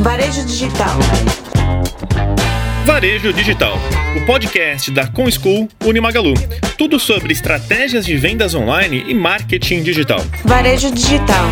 Varejo Digital. Varejo Digital, o podcast da ComSchool Unimagalu. Tudo sobre estratégias de vendas online e marketing digital. Varejo Digital.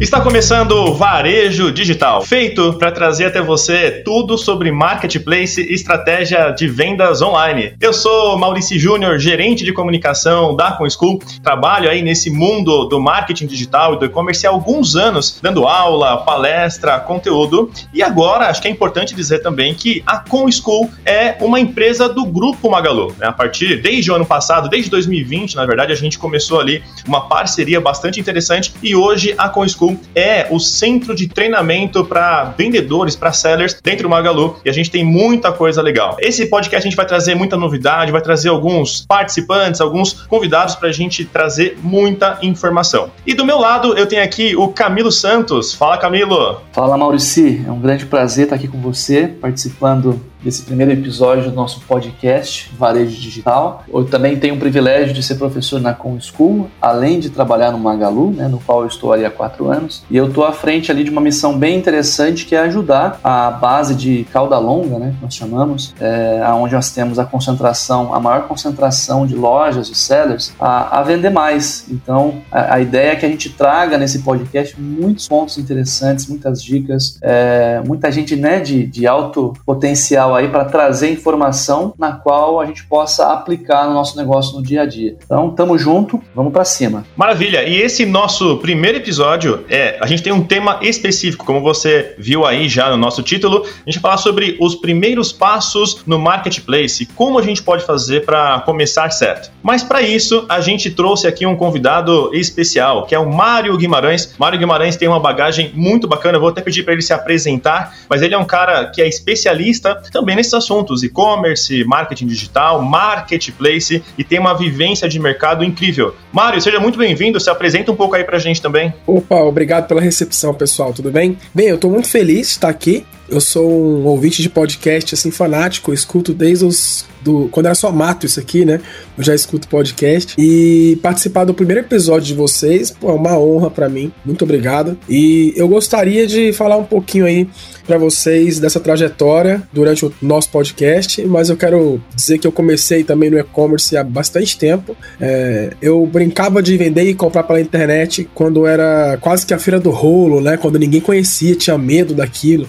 Está começando o Varejo Digital, feito para trazer até você tudo sobre marketplace e estratégia de vendas online. Eu sou Maurício Júnior, gerente de comunicação da ComSchool. Trabalho aí nesse mundo do marketing digital e do e-commerce há alguns anos, dando aula, palestra, conteúdo. E agora, acho que é importante dizer também que a ComSchool é uma empresa do Grupo Magalu. Né? A partir, desde o ano passado, desde 2020, na verdade, a gente começou ali uma parceria bastante interessante e hoje a ComSchool é o centro de treinamento para vendedores, para sellers dentro do Magalu e a gente tem muita coisa legal. Esse podcast a gente vai trazer muita novidade, vai trazer alguns participantes, alguns convidados para a gente trazer muita informação. E do meu lado eu tenho aqui o Camilo Santos. Fala, Camilo. Fala, Maurici. É um grande prazer estar aqui com você, participando desse primeiro episódio do nosso podcast Varejo Digital. Eu também tenho o privilégio de ser professor na Com School, além de trabalhar no Magalu, né, no qual eu estou ali há quatro anos. E eu estou à frente ali de uma missão bem interessante que é ajudar a base de cauda longa, né, que nós chamamos, é, onde nós temos a concentração, a maior concentração de lojas e sellers, a, a vender mais. Então, a, a, ideia é que a gente traga nesse podcast muitos pontos interessantes, muitas dicas, é, muita gente né, de, de alto potencial legal aí para trazer informação na qual a gente possa aplicar no nosso negócio no dia a dia. Então, tamo junto, vamos para cima. Maravilha. E esse nosso primeiro episódio é, a gente tem um tema específico, como você viu aí já no nosso título, a gente vai falar sobre os primeiros passos no marketplace, como a gente pode fazer para começar certo. Mas para isso, a gente trouxe aqui um convidado especial, que é o Mário Guimarães. Mário Guimarães tem uma bagagem muito bacana, eu vou até pedir para ele se apresentar, mas ele é um cara que é especialista também nesses assuntos, e-commerce, marketing digital, marketplace e tem uma vivência de mercado incrível. Mário, seja muito bem-vindo, se apresenta um pouco aí pra gente também. Opa, obrigado pela recepção, pessoal, tudo bem? Bem, eu tô muito feliz de estar aqui. Eu sou um ouvinte de podcast, assim, fanático, escuto desde os do, quando era só mato isso aqui, né? Eu já escuto podcast. E participar do primeiro episódio de vocês, pô, é uma honra para mim. Muito obrigado. E eu gostaria de falar um pouquinho aí para vocês dessa trajetória durante o nosso podcast, mas eu quero dizer que eu comecei também no e-commerce há bastante tempo. É, eu brincava de vender e comprar pela internet quando era quase que a feira do rolo, né? Quando ninguém conhecia, tinha medo daquilo.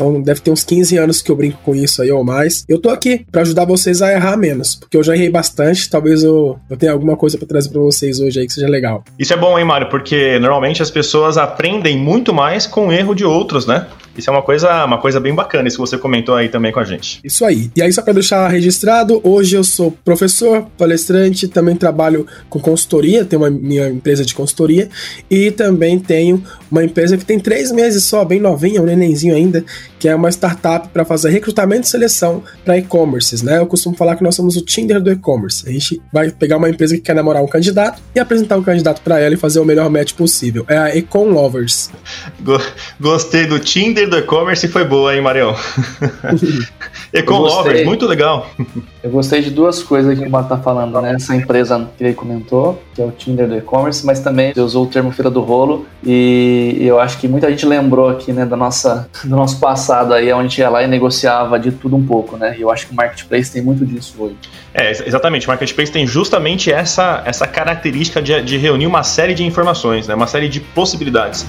Então deve ter uns 15 anos que eu brinco com isso aí ou mais. Eu tô aqui para ajudar vocês a errar menos, porque eu já errei bastante, talvez eu, eu tenha alguma coisa para trazer para vocês hoje aí que seja legal. Isso é bom, hein, Mário? Porque normalmente as pessoas aprendem muito mais com o erro de outros, né? Isso é uma coisa, uma coisa bem bacana, isso que você comentou aí também com a gente. Isso aí. E aí, só para deixar registrado, hoje eu sou professor, palestrante, também trabalho com consultoria, tenho uma minha empresa de consultoria e também tenho uma empresa que tem três meses só, bem novinha, um nenenzinho ainda, que é uma startup para fazer recrutamento e seleção para e-commerces, né? Eu costumo falar que nós somos o Tinder do e-commerce. A gente vai pegar uma empresa que quer namorar um candidato e apresentar o um candidato para ela e fazer o melhor match possível. É a Econ Lovers. Gostei do Tinder do e-commerce foi boa, hein, Marião? Econ Lovers, muito legal. Eu gostei de duas coisas que o Mato tá falando, né? Essa empresa que ele comentou, que é o Tinder do e-commerce, mas também você usou o termo feira do rolo e eu acho que muita gente lembrou aqui, né, da nossa, do nosso passado aí, onde a gente ia lá e negociava de tudo um pouco, né? E eu acho que o Marketplace tem muito disso hoje. É, exatamente. O Marketplace tem justamente essa, essa característica de, de reunir uma série de informações, né? Uma série de possibilidades.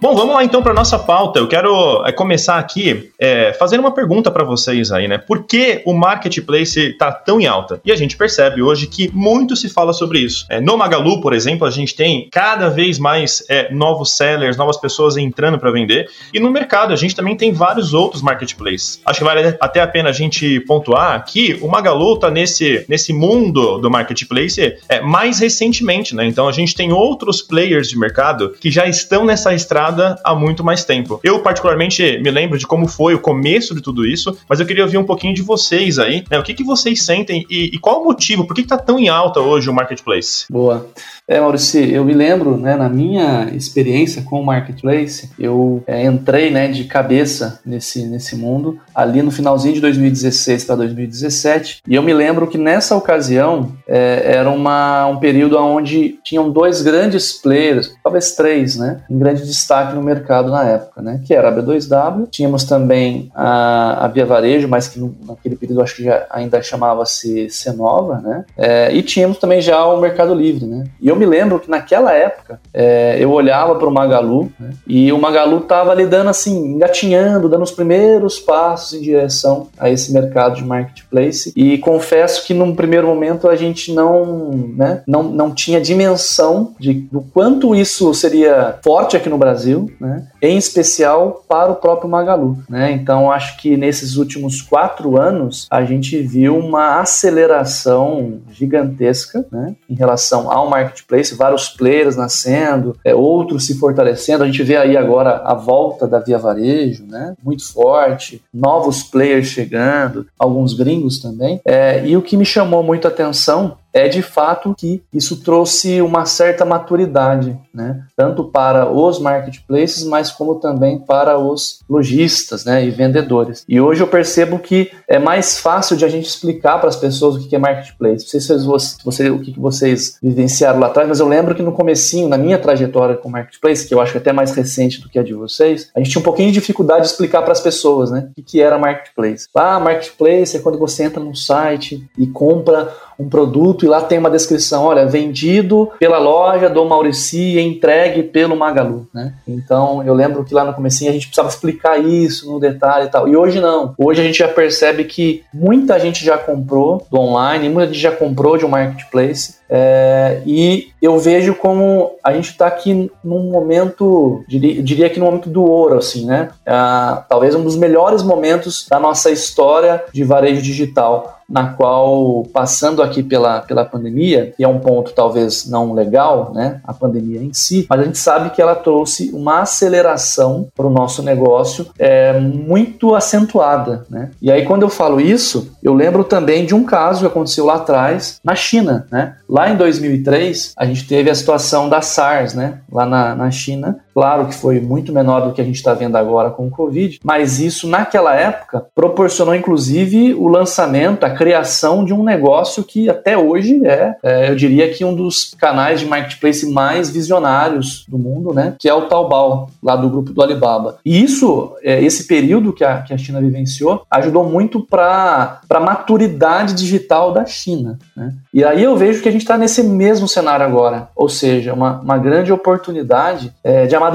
Bom, vamos lá então para nossa pauta. Eu quero é, começar aqui é, fazendo uma pergunta para vocês aí, né? Por que o marketplace está tão em alta? E a gente percebe hoje que muito se fala sobre isso. É, no Magalu, por exemplo, a gente tem cada vez mais é, novos sellers, novas pessoas entrando para vender. E no mercado a gente também tem vários outros marketplaces. Acho que vale até a pena a gente pontuar que o Magalu está nesse, nesse mundo do marketplace é, mais recentemente, né? Então a gente tem outros players de mercado que já estão nessa estrada estruturada há muito mais tempo. Eu, particularmente, me lembro de como foi o começo de tudo isso, mas eu queria ouvir um pouquinho de vocês aí, né? O que, que vocês sentem e, e qual o motivo? Por que está tão em alta hoje o marketplace? Boa. É, Maurício, eu me lembro, né, na minha experiência com o marketplace, eu é, entrei, né, de cabeça nesse, nesse mundo ali no finalzinho de 2016 para 2017, e eu me lembro que nessa ocasião é, era uma, um período onde tinham dois grandes players, talvez três, né, em grande destaque no mercado na época, né, que era a B2W, tínhamos também a, a Via Varejo, mas que naquele período acho que já ainda chamava-se Cenova, né, é, e tínhamos também já o Mercado Livre, né, e eu me lembro que naquela época é, eu olhava para o Magalu né, e o Magalu estava ali dando assim, engatinhando, dando os primeiros passos em direção a esse mercado de marketplace. E confesso que num primeiro momento a gente não, né, não, não tinha dimensão de, do quanto isso seria forte aqui no Brasil, né, em especial para o próprio Magalu. Né? Então acho que nesses últimos quatro anos a gente viu uma aceleração gigantesca né, em relação ao marketplace, vários players nascendo, é, outros se fortalecendo. A gente vê aí agora a volta da Via Varejo, né? Muito forte, novos players chegando, alguns gringos também. É, e o que me chamou muito a atenção é de fato que isso trouxe uma certa maturidade, né? tanto para os marketplaces, mas como também para os lojistas né? e vendedores. E hoje eu percebo que é mais fácil de a gente explicar para as pessoas o que é marketplace. Não sei se você, o que vocês vivenciaram lá atrás, mas eu lembro que no comecinho, na minha trajetória com marketplace, que eu acho até mais recente do que a de vocês, a gente tinha um pouquinho de dificuldade de explicar para as pessoas né? o que era marketplace. Ah, marketplace é quando você entra no site e compra um produto lá tem uma descrição, olha, vendido pela loja do Maurici e entregue pelo Magalu, né? Então, eu lembro que lá no comecinho a gente precisava explicar isso no detalhe e tal. E hoje não. Hoje a gente já percebe que muita gente já comprou do online, muita gente já comprou de um marketplace é, e eu vejo como a gente está aqui num momento, diria, diria que no momento do ouro, assim, né? Ah, talvez um dos melhores momentos da nossa história de varejo digital na qual, passando aqui pela, pela pandemia, que é um ponto talvez não legal, né, a pandemia em si, mas a gente sabe que ela trouxe uma aceleração para o nosso negócio é, muito acentuada. Né? E aí, quando eu falo isso, eu lembro também de um caso que aconteceu lá atrás, na China. Né? Lá em 2003, a gente teve a situação da SARS, né, lá na, na China, Claro que foi muito menor do que a gente está vendo agora com o Covid, mas isso naquela época proporcionou inclusive o lançamento, a criação de um negócio que até hoje é, é eu diria que um dos canais de marketplace mais visionários do mundo, né? Que é o Taobao, lá do grupo do Alibaba. E isso, é, esse período que a, que a China vivenciou, ajudou muito para a maturidade digital da China. Né? E aí eu vejo que a gente está nesse mesmo cenário agora, ou seja, uma, uma grande oportunidade é, de amadurecer.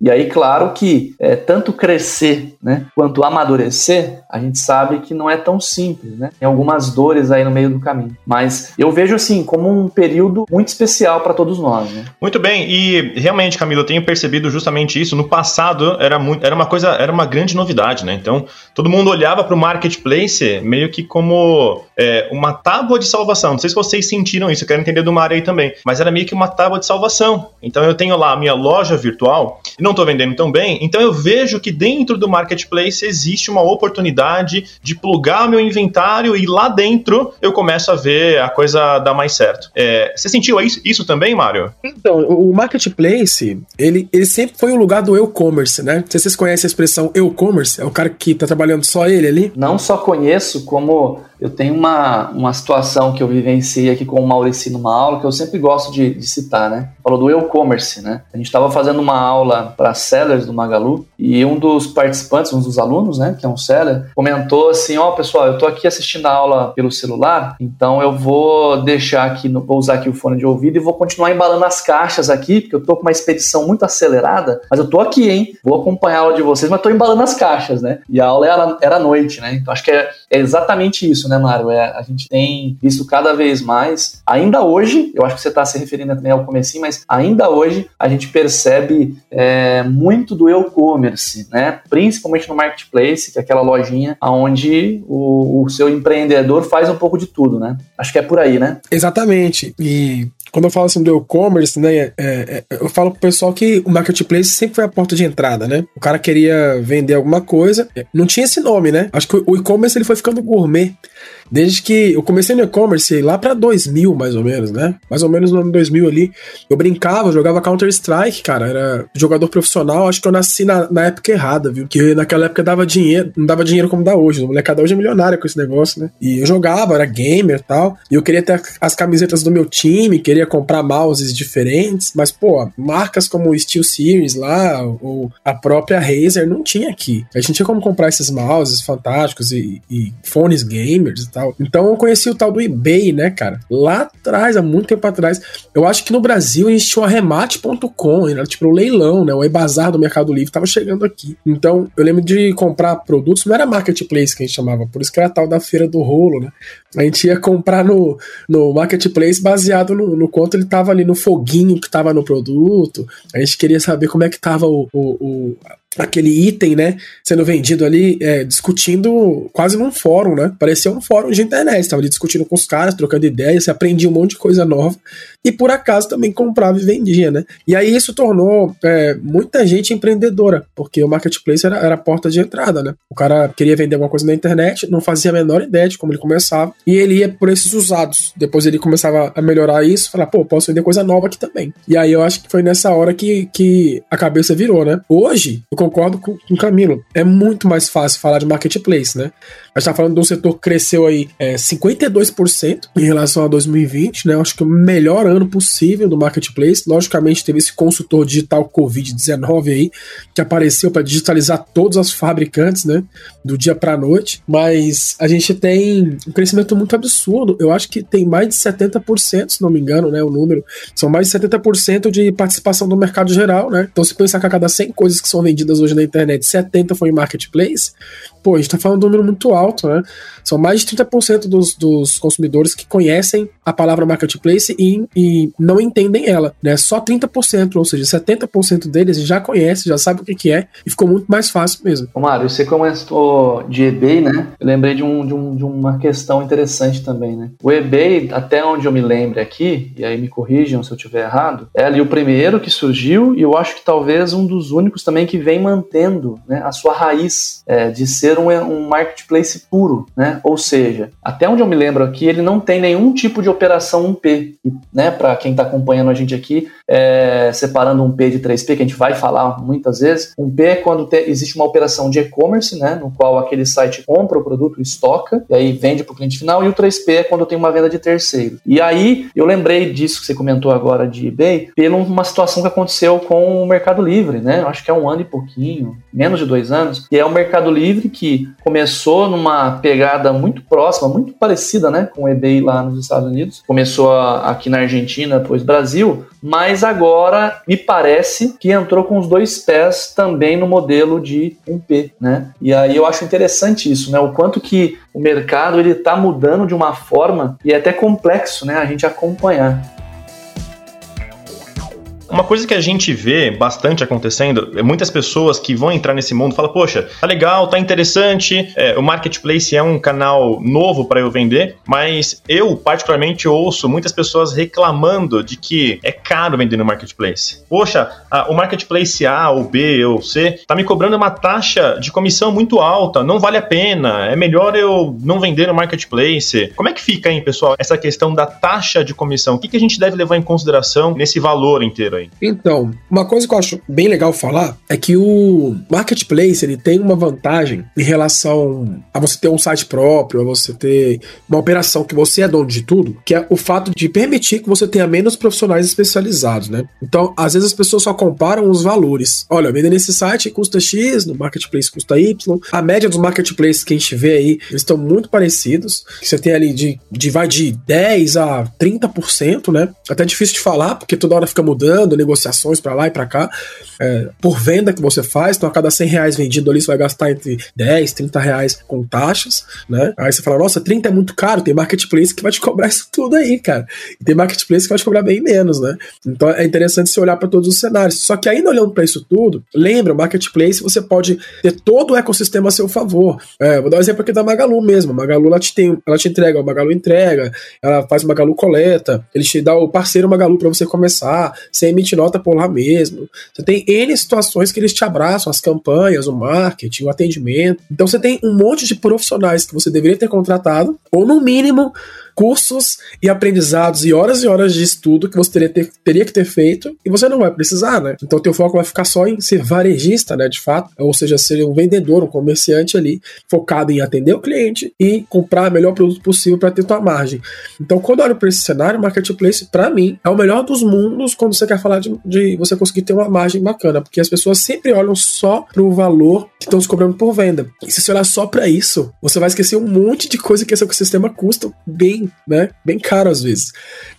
E aí, claro que é, tanto crescer né, quanto amadurecer, a gente sabe que não é tão simples, né? Tem algumas dores aí no meio do caminho. Mas eu vejo assim como um período muito especial para todos nós, né? Muito bem, e realmente, Camilo, eu tenho percebido justamente isso. No passado era, muito, era uma coisa, era uma grande novidade, né? Então, todo mundo olhava para o marketplace meio que como é, uma tábua de salvação. Não sei se vocês sentiram isso, eu quero entender do Mário aí também. Mas era meio que uma tábua de salvação. Então eu tenho lá a minha loja virtual e não estou vendendo tão bem, então eu vejo que dentro do marketplace existe uma oportunidade de plugar meu inventário e lá dentro eu começo a ver a coisa dar mais certo. É, você sentiu isso, isso também, Mário? Então, o marketplace, ele, ele sempre foi o lugar do e-commerce, né? Se vocês conhecem a expressão e-commerce, é o cara que está trabalhando só ele ali? Não só conheço, como eu tenho uma, uma situação que eu vivenciei aqui com o Maurício numa aula que eu sempre gosto de, de citar, né? Falou do e-commerce, né? A gente estava fazendo uma aula para sellers do Magalu e um dos participantes, um dos alunos, né, que é um seller, comentou assim: Ó, oh, pessoal, eu tô aqui assistindo a aula pelo celular, então eu vou deixar aqui, vou usar aqui o fone de ouvido e vou continuar embalando as caixas aqui, porque eu tô com uma expedição muito acelerada, mas eu tô aqui, hein? Vou acompanhar a aula de vocês, mas tô embalando as caixas, né? E a aula era, era à noite, né? Então acho que é, é exatamente isso, né? Né, Mário? É, a gente tem visto cada vez mais, ainda hoje, eu acho que você está se referindo também ao começo, mas ainda hoje a gente percebe é, muito do e-commerce, né? Principalmente no marketplace, que é aquela lojinha onde o, o seu empreendedor faz um pouco de tudo, né? Acho que é por aí, né? Exatamente. E quando eu falo assim do e-commerce, né, é, é, eu falo pro pessoal que o marketplace sempre foi a porta de entrada, né? O cara queria vender alguma coisa, não tinha esse nome, né? Acho que o e-commerce ele foi ficando gourmet. Desde que eu comecei no e-commerce lá para 2000, mais ou menos, né? Mais ou menos no ano 2000 ali. Eu brincava, jogava Counter-Strike, cara. Era jogador profissional. Acho que eu nasci na, na época errada, viu? Que naquela época dava dinheiro, não dava dinheiro como dá hoje. O molecada hoje é milionário com esse negócio, né? E eu jogava, era gamer e tal. E eu queria ter as camisetas do meu time, queria comprar mouses diferentes. Mas, pô, marcas como Steel Series lá, ou a própria Razer, não tinha aqui. A gente tinha como comprar esses mouses fantásticos e, e fones gamers e tal tal. Então eu conheci o tal do eBay, né, cara? Lá atrás, há muito tempo atrás. Eu acho que no Brasil a gente tinha o arremate.com, era tipo o leilão, né? O e-bazar do Mercado Livre tava chegando aqui. Então eu lembro de comprar produtos, não era marketplace que a gente chamava, por isso que era tal da feira do rolo, né? A gente ia comprar no, no marketplace baseado no, no quanto ele tava ali no foguinho que tava no produto. A gente queria saber como é que tava o, o, o aquele item, né, sendo vendido ali, é, discutindo quase num fórum, né? Parecia um fórum de internet, estava ali discutindo com os caras, trocando ideias, você aprendia um monte de coisa nova e por acaso também comprava e vendia, né? E aí isso tornou é, muita gente empreendedora, porque o marketplace era, era a porta de entrada, né? O cara queria vender alguma coisa na internet, não fazia a menor ideia de como ele começava, e ele ia por esses usados. Depois ele começava a melhorar isso, falar, pô, posso vender coisa nova aqui também. E aí eu acho que foi nessa hora que, que a cabeça virou, né? Hoje, eu concordo com, com o Camilo, é muito mais fácil falar de marketplace, né? A gente tá falando de um setor que cresceu aí é, 52% em relação a 2020, né? Acho que o melhor ano possível do marketplace. Logicamente, teve esse consultor digital Covid-19 aí, que apareceu para digitalizar todos os fabricantes, né? Do dia para noite. Mas a gente tem um crescimento muito absurdo. Eu acho que tem mais de 70%, se não me engano, né? O número. São mais de 70% de participação do mercado geral, né? Então, se pensar que a cada 100 coisas que são vendidas hoje na internet, 70 foi em marketplace, pô, a gente tá falando de um número muito alto, né? São mais de 30% dos, dos consumidores que conhecem a palavra marketplace e, e não entendem ela, né? Só 30%, ou seja, 70% deles já conhece, já sabe o que, que é e ficou muito mais fácil mesmo. Ô Mário, você comentou de eBay, né? Eu lembrei de, um, de, um, de uma questão interessante também, né? O eBay, até onde eu me lembro aqui, e aí me corrijam se eu estiver errado, é ali o primeiro que surgiu e eu acho que talvez um dos únicos também que vem mantendo né, a sua raiz é, de ser um, um marketplace puro, né? Ou seja, até onde eu me lembro aqui, ele não tem nenhum tipo de operação 1P, né? Para quem está acompanhando a gente aqui, é, separando um P de 3P, que a gente vai falar muitas vezes. Um P é quando te, existe uma operação de e-commerce, né? No qual aquele site compra o produto, estoca, e aí vende para o cliente final. E o 3P é quando tem uma venda de terceiro. E aí, eu lembrei disso que você comentou agora de eBay, pela uma situação que aconteceu com o Mercado Livre, né? Acho que é um ano e pouquinho, menos de dois anos, e é o Mercado Livre que começou numa pegada muito próxima, muito parecida, né, com o eBay lá nos Estados Unidos. Começou aqui na Argentina, depois Brasil, mas agora me parece que entrou com os dois pés também no modelo de 1P, né? E aí eu acho interessante isso, né? O quanto que o mercado ele está mudando de uma forma e é até complexo, né? A gente acompanhar. Uma coisa que a gente vê bastante acontecendo é muitas pessoas que vão entrar nesse mundo falam, poxa, tá legal, tá interessante, é, o marketplace é um canal novo para eu vender, mas eu particularmente ouço muitas pessoas reclamando de que é caro vender no marketplace. Poxa, a, o marketplace A ou B ou C tá me cobrando uma taxa de comissão muito alta, não vale a pena, é melhor eu não vender no marketplace. Como é que fica, hein, pessoal, essa questão da taxa de comissão? O que, que a gente deve levar em consideração nesse valor inteiro aí? Aí. Então, uma coisa que eu acho bem legal falar é que o marketplace ele tem uma vantagem em relação a você ter um site próprio, a você ter uma operação que você é dono de tudo, que é o fato de permitir que você tenha menos profissionais especializados, né? Então, às vezes as pessoas só comparam os valores. Olha, vender nesse site custa X, no marketplace custa Y. A média dos marketplaces que a gente vê aí, eles estão muito parecidos. Você tem ali de, de vai de 10 a 30%, né? Até difícil de falar, porque toda hora fica mudando negociações para lá e para cá, é, por venda que você faz. Então, a cada 100 reais vendido ali, você vai gastar entre 10, 30 reais com taxas, né? Aí você fala, nossa, 30 é muito caro. Tem marketplace que vai te cobrar isso tudo aí, cara. E tem marketplace que vai te cobrar bem menos, né? Então, é interessante você olhar para todos os cenários. Só que ainda olhando para isso tudo, lembra, o marketplace você pode ter todo o ecossistema a seu favor. É, vou dar um exemplo aqui da Magalu mesmo. A Magalu ela te, tem, ela te entrega, o Magalu entrega, ela faz Magalu coleta, ele te dá o parceiro Magalu para você começar, você emite nota por lá mesmo. Você tem N situações que eles te abraçam, as campanhas, o marketing, o atendimento. Então você tem um monte de profissionais que você deveria ter contratado, ou no mínimo cursos e aprendizados e horas e horas de estudo que você teria, ter, teria que ter feito e você não vai precisar, né? Então teu foco vai ficar só em ser varejista, né, de fato, ou seja, ser um vendedor, um comerciante ali, focado em atender o cliente e comprar o melhor produto possível para ter tua margem. Então quando eu olho para esse cenário, marketplace para mim é o melhor dos mundos quando você quer falar de, de você conseguir ter uma margem bacana, porque as pessoas sempre olham só para o valor que estão se cobrando por venda. E se você olhar só para isso, você vai esquecer um monte de coisa que esse ecossistema custa bem né? Bem caro às vezes.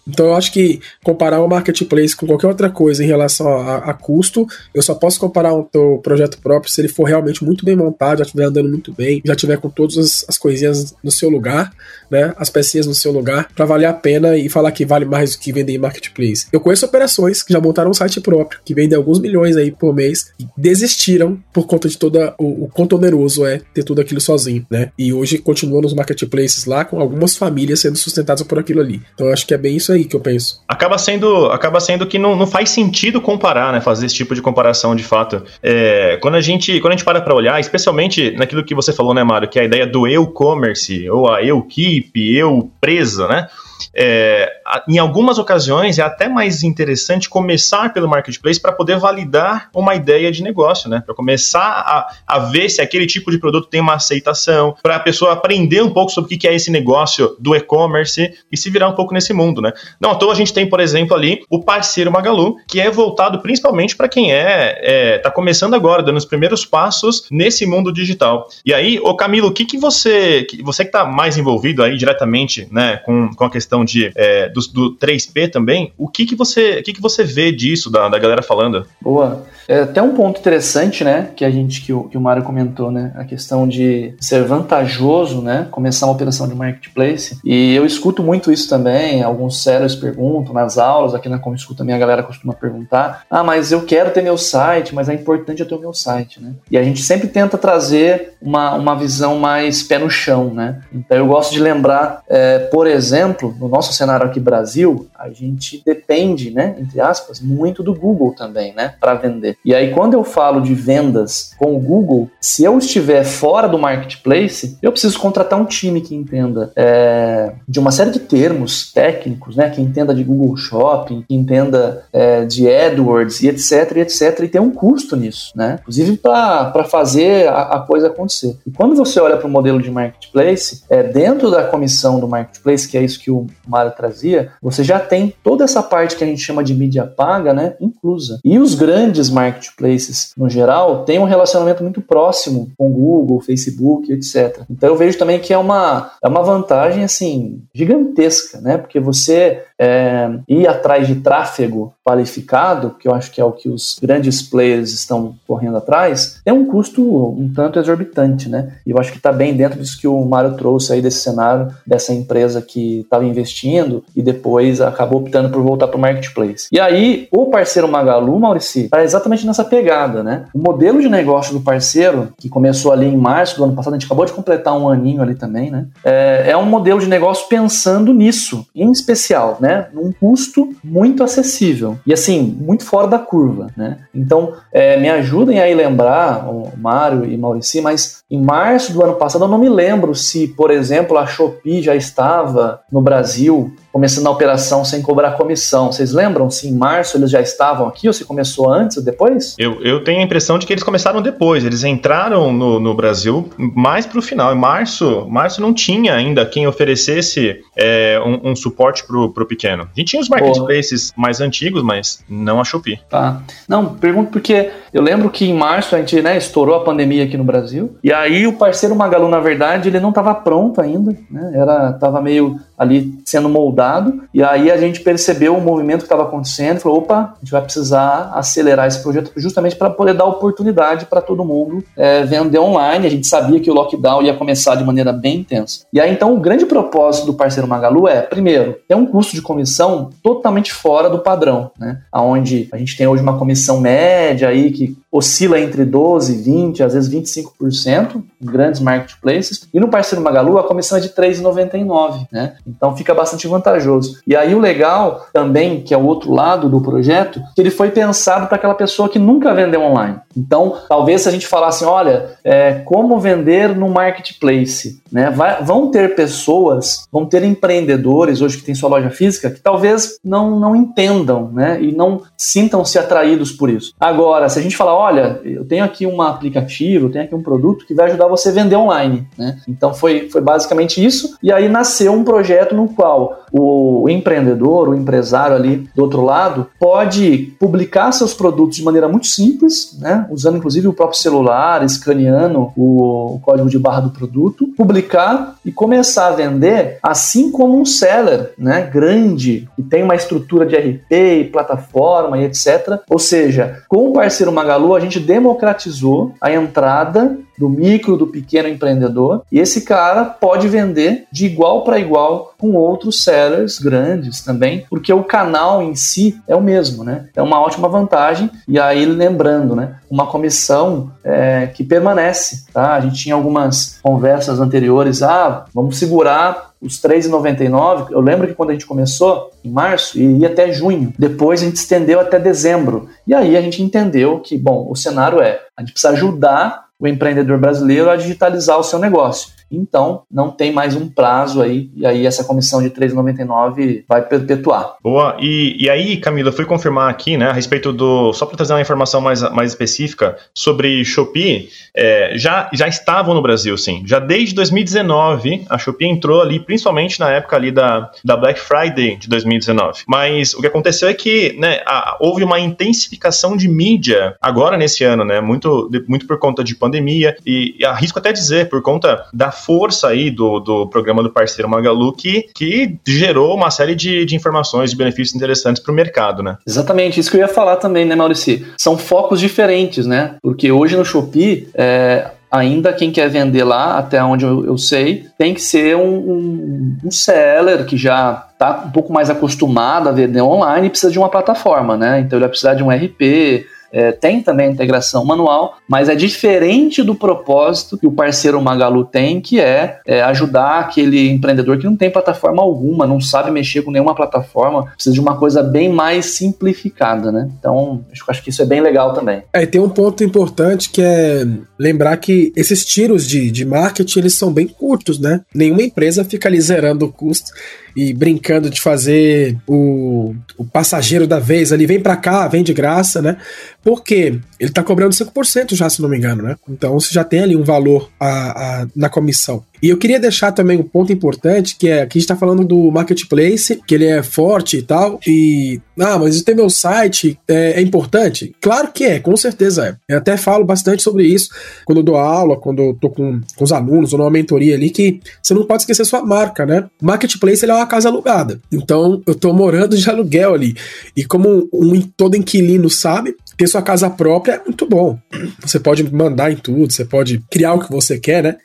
Então eu acho que comparar o marketplace com qualquer outra coisa em relação a, a custo, eu só posso comparar um teu projeto próprio se ele for realmente muito bem montado, já estiver andando muito bem, já tiver com todas as, as coisinhas no seu lugar, né? As pecinhas no seu lugar, para valer a pena e falar que vale mais do que vender em marketplace. Eu conheço operações que já montaram um site próprio, que vendem alguns milhões aí por mês, e desistiram por conta de toda o, o quanto oneroso é ter tudo aquilo sozinho, né? E hoje continuam nos marketplaces lá com algumas famílias sendo sustentadas por aquilo ali. Então acho que é bem isso aí que eu penso. Acaba sendo, acaba sendo que não, não faz sentido comparar, né? Fazer esse tipo de comparação de fato. É, quando, a gente, quando a gente para para olhar, especialmente naquilo que você falou, né, Mário, que é a ideia do eu commerce, ou a eu keep, eu presa, né? É, em algumas ocasiões é até mais interessante começar pelo marketplace para poder validar uma ideia de negócio, né? Para começar a, a ver se aquele tipo de produto tem uma aceitação, para a pessoa aprender um pouco sobre o que é esse negócio do e-commerce e se virar um pouco nesse mundo, né? Não à toa a gente tem, por exemplo, ali o parceiro Magalu, que é voltado principalmente para quem é, é tá começando agora, dando os primeiros passos nesse mundo digital. E aí, ô Camilo, o que, que você, você que está mais envolvido aí diretamente, né, com, com a questão questão de, é, do, do 3P também, o que, que, você, o que, que você vê disso, da, da galera falando? Boa. É até um ponto interessante, né, que a gente, que o, que o Mário comentou, né, a questão de ser vantajoso, né, começar uma operação de marketplace. E eu escuto muito isso também, alguns sérios perguntam nas aulas, aqui na Como Escuta também a galera costuma perguntar, ah, mas eu quero ter meu site, mas é importante eu ter o meu site, né. E a gente sempre tenta trazer uma, uma visão mais pé no chão, né. Então eu gosto de lembrar, é, por exemplo, no nosso cenário aqui Brasil, a gente depende, né, entre aspas, muito do Google também, né, para vender. E aí quando eu falo de vendas com o Google, se eu estiver fora do marketplace, eu preciso contratar um time que entenda é, de uma série de termos técnicos, né, que entenda de Google Shopping, que entenda é, de AdWords e etc, e etc, e tem um custo nisso, né, inclusive para fazer a, a, coisa acontecer. E quando você olha para o modelo de marketplace, é dentro da comissão do marketplace, que é isso que o Mário trazia, você já tem toda essa parte que a gente chama de mídia paga, né, inclusa. E os grandes marketplaces, no geral, têm um relacionamento muito próximo com Google, Facebook, etc. Então eu vejo também que é uma, é uma vantagem, assim, gigantesca, né, porque você é, ir atrás de tráfego qualificado, que eu acho que é o que os grandes players estão correndo atrás, tem um custo um tanto exorbitante, né? E eu acho que está bem dentro disso que o Mário trouxe aí desse cenário dessa empresa que estava investindo e depois acabou optando por voltar para o marketplace. E aí, o parceiro Magalu, Maurici, está exatamente nessa pegada, né? O modelo de negócio do parceiro, que começou ali em março do ano passado, a gente acabou de completar um aninho ali também, né? É, é um modelo de negócio pensando nisso, em especial, né? Num custo muito acessível e assim, muito fora da curva, né? Então, é, me ajudem aí lembrar, o Mário e Maurici, mas em março do ano passado eu não me lembro se, por exemplo, a Shopee já estava no Brasil começando a operação sem cobrar comissão. Vocês lembram se em março eles já estavam aqui ou se começou antes ou depois? Eu, eu tenho a impressão de que eles começaram depois. Eles entraram no, no Brasil mais para o final. Em março, março não tinha ainda quem oferecesse é, um, um, suporte para o pequeno. A gente tinha os marketplaces mais antigos, mas não a Shopee. Tá. Não, pergunto porque eu lembro que em março a gente né, estourou a pandemia aqui no Brasil e aí o parceiro Magalu, na verdade, ele não estava pronto ainda. Né? Era, tava meio ali sendo moldado, e aí a gente percebeu o movimento que estava acontecendo, falou, opa, a gente vai precisar acelerar esse projeto justamente para poder dar oportunidade para todo mundo é, vender online. A gente sabia que o lockdown ia começar de maneira bem intensa. E aí então o grande propósito do parceiro Magalu é, primeiro, ter um custo de comissão totalmente fora do padrão, né? Onde a gente tem hoje uma comissão média aí que oscila entre 12, 20, às vezes 25% em grandes marketplaces. E no parceiro Magalu a comissão é de 3,99, né? Então fica bastante vantajoso. E aí o legal também, que é o outro lado do projeto, que ele foi pensado para aquela pessoa que nunca vendeu online. Então, talvez se a gente falasse, olha, é, como vender no marketplace, né? Vai, vão ter pessoas, vão ter empreendedores hoje que tem sua loja física que talvez não, não entendam, né? E não sintam-se atraídos por isso. Agora, se a gente falar, olha, eu tenho aqui um aplicativo, eu tenho aqui um produto que vai ajudar você a vender online, né? Então foi, foi basicamente isso. E aí nasceu um projeto no qual o empreendedor, o empresário ali do outro lado, pode publicar seus produtos de maneira muito simples, né? Usando inclusive o próprio celular, escaneando o, código de barra do produto, publicar e começar a vender assim como um seller, né? Grande, que tem uma estrutura de RP, plataforma e etc. Ou seja, com o parceiro Magalu, a gente democratizou a entrada do micro, do pequeno empreendedor, e esse cara pode vender de igual para igual com outros sellers grandes também, porque o canal em si é o mesmo, né? É uma ótima vantagem. E aí, lembrando, né? Uma comissão é, que permanece, tá? A gente tinha algumas conversas anteriores, ah, vamos segurar os 3,99. Eu lembro que quando a gente começou, em março, ia até junho. Depois a gente estendeu até dezembro. E aí a gente entendeu que, bom, o cenário é, a gente precisa ajudar o empreendedor brasileiro a digitalizar o seu negócio. Então, não tem mais um prazo aí, e aí essa comissão de 3,99 vai perpetuar. Boa, e, e aí, Camila, eu fui confirmar aqui, né, a respeito do. Só para trazer uma informação mais, mais específica sobre Shopee, é, já, já estavam no Brasil, sim. Já desde 2019, a Shopee entrou ali, principalmente na época ali da, da Black Friday de 2019. Mas o que aconteceu é que né, a, houve uma intensificação de mídia agora nesse ano, né? Muito, muito por conta de pandemia, e, e arrisco até dizer, por conta da força aí do, do programa do parceiro Magalu que, que gerou uma série de, de informações, de benefícios interessantes para o mercado, né? Exatamente, isso que eu ia falar também, né, Maurício? São focos diferentes, né? Porque hoje no Shopee, é, ainda quem quer vender lá, até onde eu, eu sei, tem que ser um, um, um seller que já está um pouco mais acostumado a vender online e precisa de uma plataforma, né? Então ele vai precisar de um RP, é, tem também a integração manual, mas é diferente do propósito que o parceiro Magalu tem, que é, é, ajudar aquele empreendedor que não tem plataforma alguma, não sabe mexer com nenhuma plataforma, precisa de uma coisa bem mais simplificada, né? Então, acho, acho que isso é bem legal também. É, tem um ponto importante que é lembrar que esses tiros de, de marketing, eles são bem curtos, né? Nenhuma empresa fica ali zerando o custo e brincando de fazer o, o passageiro da vez ali, vem para cá, vem de graça, né? Porque ele tá cobrando 5% já, se não me engano, né? Então você já tem ali um valor a, a, na comissão. E eu queria deixar também um ponto importante, que é que a gente tá falando do marketplace, que ele é forte e tal, e ah, mas ter meu site é, é, importante? Claro que é, com certeza é. Eu até falo bastante sobre isso quando dou aula, quando eu tô com, com os alunos ou numa mentoria ali, que você não pode esquecer sua marca, né? Marketplace ele é uma casa alugada. Então eu tô morando de aluguel ali. E como um, um todo inquilino sabe, ter sua casa própria é muito bom. Você pode mandar em tudo, você pode criar o que você quer, né?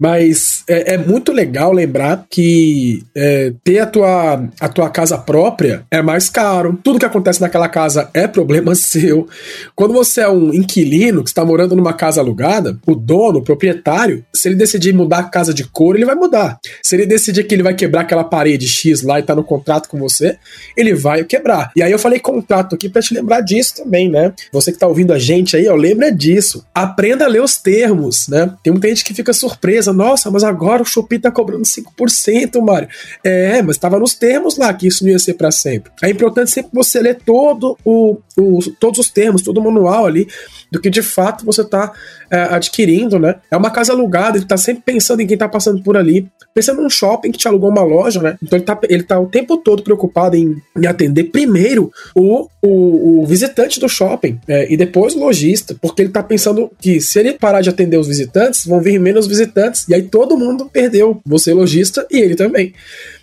Mas é, é muito legal lembrar que é, ter a tua, a tua casa própria é mais caro. Tudo que acontece naquela casa é problema seu. Quando você é um inquilino que está morando numa casa alugada, o dono, o proprietário, se ele decidir mudar a casa de cor, ele vai mudar. Se ele decidir que ele vai quebrar aquela parede X lá e tá no contrato com você, ele vai quebrar. E aí eu falei contrato aqui para te lembrar disso também, né? Você que tá ouvindo a gente aí, ó, lembra disso. Aprenda a ler os termos, né? Tem muita gente que fica surpresa. Nossa, mas agora o Shopee tá cobrando 5%, Mário. É, mas tava nos termos lá que isso não ia ser para sempre. É importante sempre você ler todo o, o, todos os termos, todo o manual ali do que de fato você está é, adquirindo, né? É uma casa alugada, ele está sempre pensando em quem está passando por ali, pensando num shopping que te alugou uma loja, né? Então ele está ele tá o tempo todo preocupado em, em atender primeiro o, o, o visitante do shopping é, e depois o lojista, porque ele está pensando que se ele parar de atender os visitantes, vão vir menos visitantes, e aí todo mundo perdeu, você lojista e ele também.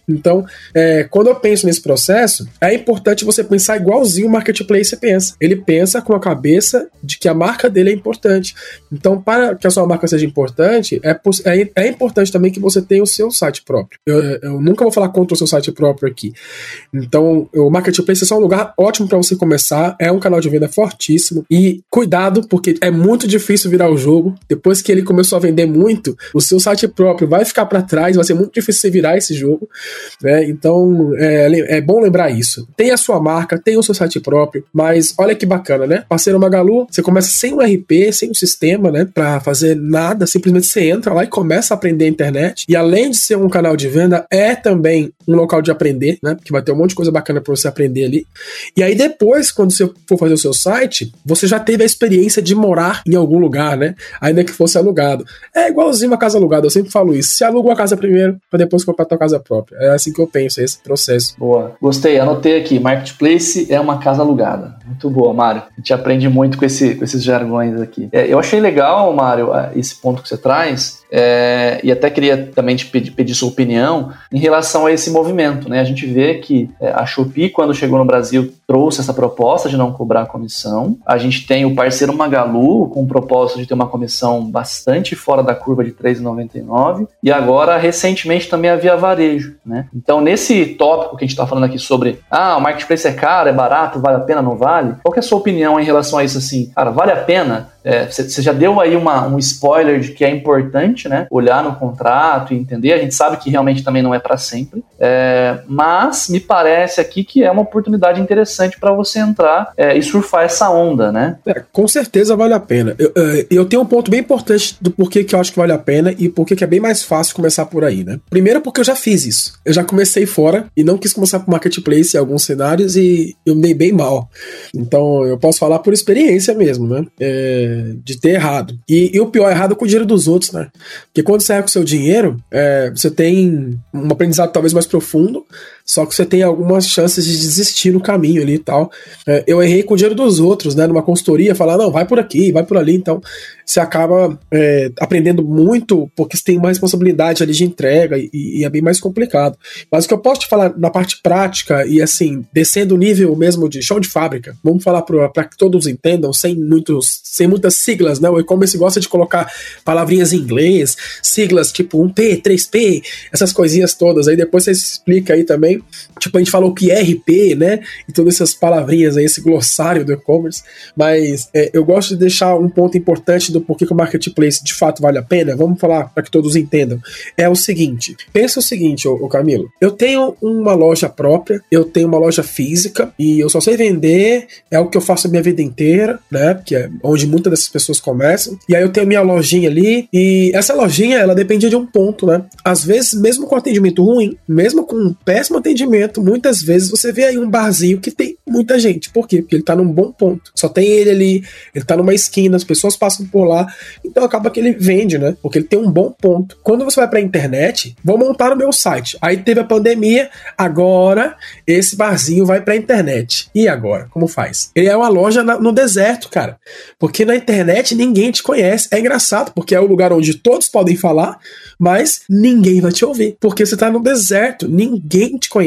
Então, é, quando eu penso nesse processo, é importante você pensar igualzinho o marketplace pensa. Ele pensa com a cabeça de que a marca dele é importante. Então, para que a sua marca seja importante, é, é, é importante também que você tenha o seu site próprio. Eu, eu, nunca vou falar contra o seu site próprio aqui. Então, o marketplace é só um lugar ótimo para você começar, é um canal de venda fortíssimo e cuidado porque é muito difícil virar o jogo. Depois que ele começou a vender muito, o seu site próprio vai ficar para trás, vai ser muito difícil você virar esse jogo. Né? Então é, é bom lembrar isso. Tem a sua marca, tem o seu site próprio, mas olha que bacana, né? Parceiro Magalu, você começa sem um RP, sem um sistema, né? Pra fazer nada, simplesmente você entra lá e começa a aprender a internet. E além de ser um canal de venda, é também um local de aprender, né? Porque vai ter um monte de coisa bacana para você aprender ali. E aí depois, quando você for fazer o seu site, você já teve a experiência de morar em algum lugar, né? Ainda que fosse alugado. É igualzinho uma casa alugada, eu sempre falo isso. Se aluga uma casa primeiro, para depois comprar tua casa própria. É assim que eu penso, é esse processo. Boa. Gostei, anotei aqui. Marketplace é uma casa alugada. Muito boa, Mário. A gente aprende muito com, esse, com esses jargões aqui. É, eu achei legal, Mário, esse ponto que você traz, é, e até queria também te pedir, pedir, sua opinião em relação a esse movimento. Né? A gente vê que é, a Shopee, quando chegou no Brasil, trouxe essa proposta de não cobrar comissão. A gente tem o parceiro Magalu com o propósito de ter uma comissão bastante fora da curva de 3,99 e agora recentemente também a Via Varejo. Né? Então, nesse tópico que a gente está falando aqui sobre ah, o marketplace é caro, é barato, vale a pena, não vale? Qual é a sua opinião em relação a isso assim? Cara, vale a pena? Você é, já deu aí uma, um spoiler de que é importante, né? Olhar no contrato e entender. A gente sabe que realmente também não é para sempre, é, mas me parece aqui que é uma oportunidade interessante para você entrar é, e surfar essa onda, né? É, com certeza vale a pena. Eu, é, eu, tenho um ponto bem importante do porquê que eu acho que vale a pena e porquê que é bem mais fácil começar por aí, né? Primeiro porque eu já fiz isso. Eu já comecei fora e não quis começar por marketplace em alguns cenários e eu me dei bem mal. Então eu posso falar por experiência mesmo, né? É, de ter errado. E, e, o pior, errado com o dinheiro dos outros, né? Porque quando você erra com o seu dinheiro, é, você tem um aprendizado talvez mais profundo, só que você tem algumas chances de desistir no caminho ali e tal. É, eu errei com o dinheiro dos outros, né? Numa consultoria, falar, não, vai por aqui, vai por ali. Então, você acaba é, aprendendo muito, porque você tem mais responsabilidade ali de entrega e, e, é bem mais complicado. Mas o que eu posso te falar na parte prática e assim, descendo o nível mesmo de chão de fábrica, vamos falar para que todos entendam, sem, muitos, sem muitas siglas, né? O e-commerce gosta de colocar palavrinhas em inglês, siglas tipo 1P, 3P, essas coisinhas todas. Aí depois você explica aí também Tipo, a gente falou que é RP, né? E todas essas palavrinhas aí, esse glossário do e-commerce. Mas é, eu gosto de deixar um ponto importante do porquê que o marketplace de fato vale a pena. Vamos falar para que todos entendam. É o seguinte: pensa o seguinte, ô, ô, Camilo. Eu tenho uma loja própria, eu tenho uma loja física e eu só sei vender, é o que eu faço a minha vida inteira, né? Que é onde muitas dessas pessoas começam. E aí eu tenho minha lojinha ali e essa lojinha, ela dependia de um ponto, né? Às vezes, mesmo com atendimento ruim, mesmo com um péssimo atendimento, atendimento, muitas vezes você vê aí um barzinho que tem muita gente. Por quê? Porque ele tá num bom ponto. Só tem ele ali, ele tá numa esquina, as pessoas passam por lá, então acaba que ele vende, né? Porque ele tem um bom ponto. Quando você vai pra internet, vou montar o meu site. Aí teve a pandemia, agora esse barzinho vai pra internet. E agora? Como faz? Ele é uma loja no deserto, cara. Porque na internet ninguém te conhece. É engraçado, porque é o lugar onde todos podem falar, mas ninguém vai te ouvir. Porque você tá no deserto, ninguém te conhece.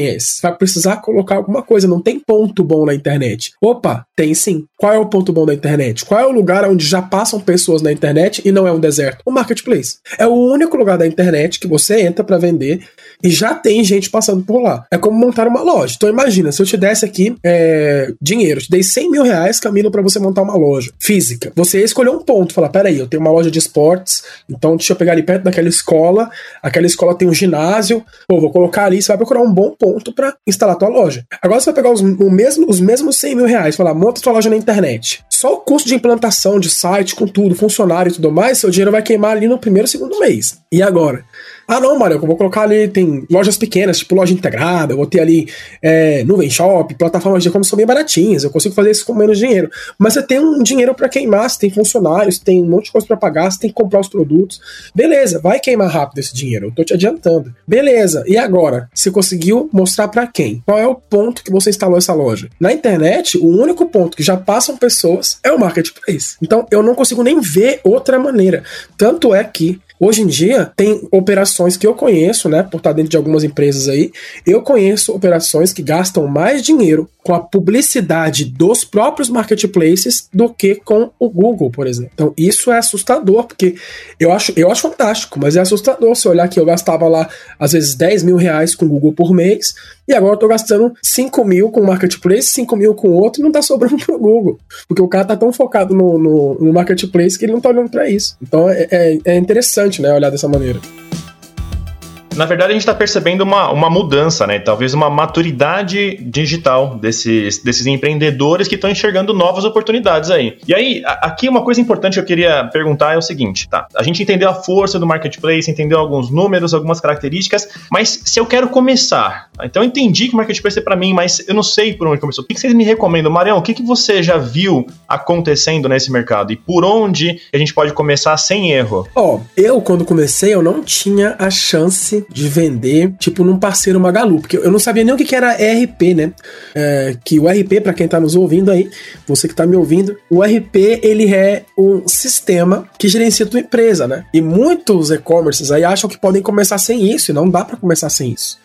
Vai precisar colocar alguma coisa, não tem ponto bom na internet. Opa, tem sim. Qual é o ponto bom da internet? Qual é o lugar onde já passam pessoas na internet e não é um deserto? O marketplace. É o único lugar da internet que você entra para vender e já tem gente passando por lá. É como montar uma loja. Então imagina, se eu te desse aqui é, dinheiro, te dei 100 mil reais caminho para você montar uma loja física. Você escolheu um ponto, falar, peraí, eu tenho uma loja de esportes, então deixa eu pegar ali perto daquela escola, aquela escola tem um ginásio, pô, vou colocar ali, você vai procurar um bom ponto para instalar tua loja. Agora você vai pegar os, o mesmo, os mesmos 100 mil reais, falar, monta tua loja na internet. Só o custo de implantação de site, com tudo, funcionário e tudo mais, seu dinheiro vai queimar ali no primeiro, segundo mês. E agora? Ah, não, Mário, eu vou colocar ali, tem lojas pequenas, tipo loja integrada, eu vou ter ali é, nuvem shop, plataformas de e-commerce são bem baratinhas, eu consigo fazer isso com menos dinheiro. Mas você tem um dinheiro para queimar, você tem funcionários, tem um monte de coisa para pagar, você tem que comprar os produtos. Beleza, vai queimar rápido esse dinheiro, eu tô te adiantando. Beleza, e agora? Você conseguiu mostrar para quem? Qual é o ponto que você instalou essa loja? Na internet, o único ponto que já passam pessoas é o marketplace. Então eu não consigo nem ver outra maneira. Tanto é que Hoje em dia, tem operações que eu conheço, né, por estar dentro de algumas empresas aí, eu conheço operações que gastam mais dinheiro com a publicidade dos próprios marketplaces do que com o Google, por exemplo. Então, isso é assustador, porque eu acho, eu acho fantástico, mas é assustador se olhar que eu gastava lá, às vezes, 10 mil reais com o Google por mês, e agora eu tô gastando 5 mil com o marketplace, 5 mil com outro, e não tá sobrando pro Google. Porque o cara tá tão focado no, no, no marketplace que ele não tá olhando para isso. Então é, é, é interessante, né, olhar dessa maneira. Na verdade, a gente está percebendo uma, uma mudança, né? Talvez uma maturidade digital desses, desses empreendedores que estão enxergando novas oportunidades aí. E aí, a, aqui uma coisa importante que eu queria perguntar é o seguinte, tá? A gente entendeu a força do marketplace, entendeu alguns números, algumas características, mas se eu quero começar, tá? então eu entendi que o marketplace é para mim, mas eu não sei por onde começou. O que, que vocês me recomendam? Marião, o que, que você já viu acontecendo nesse mercado e por onde a gente pode começar sem erro? Ó, oh, eu quando comecei, eu não tinha a chance de vender, tipo, num parceiro Magalu, porque eu não sabia nem o que era ERP, né? É, que o RP, para quem tá nos ouvindo aí, você que tá me ouvindo, o RP, ele é um sistema que gerencia tua empresa, né? E muitos e-commerces aí acham que podem começar sem isso, e não dá para começar sem isso.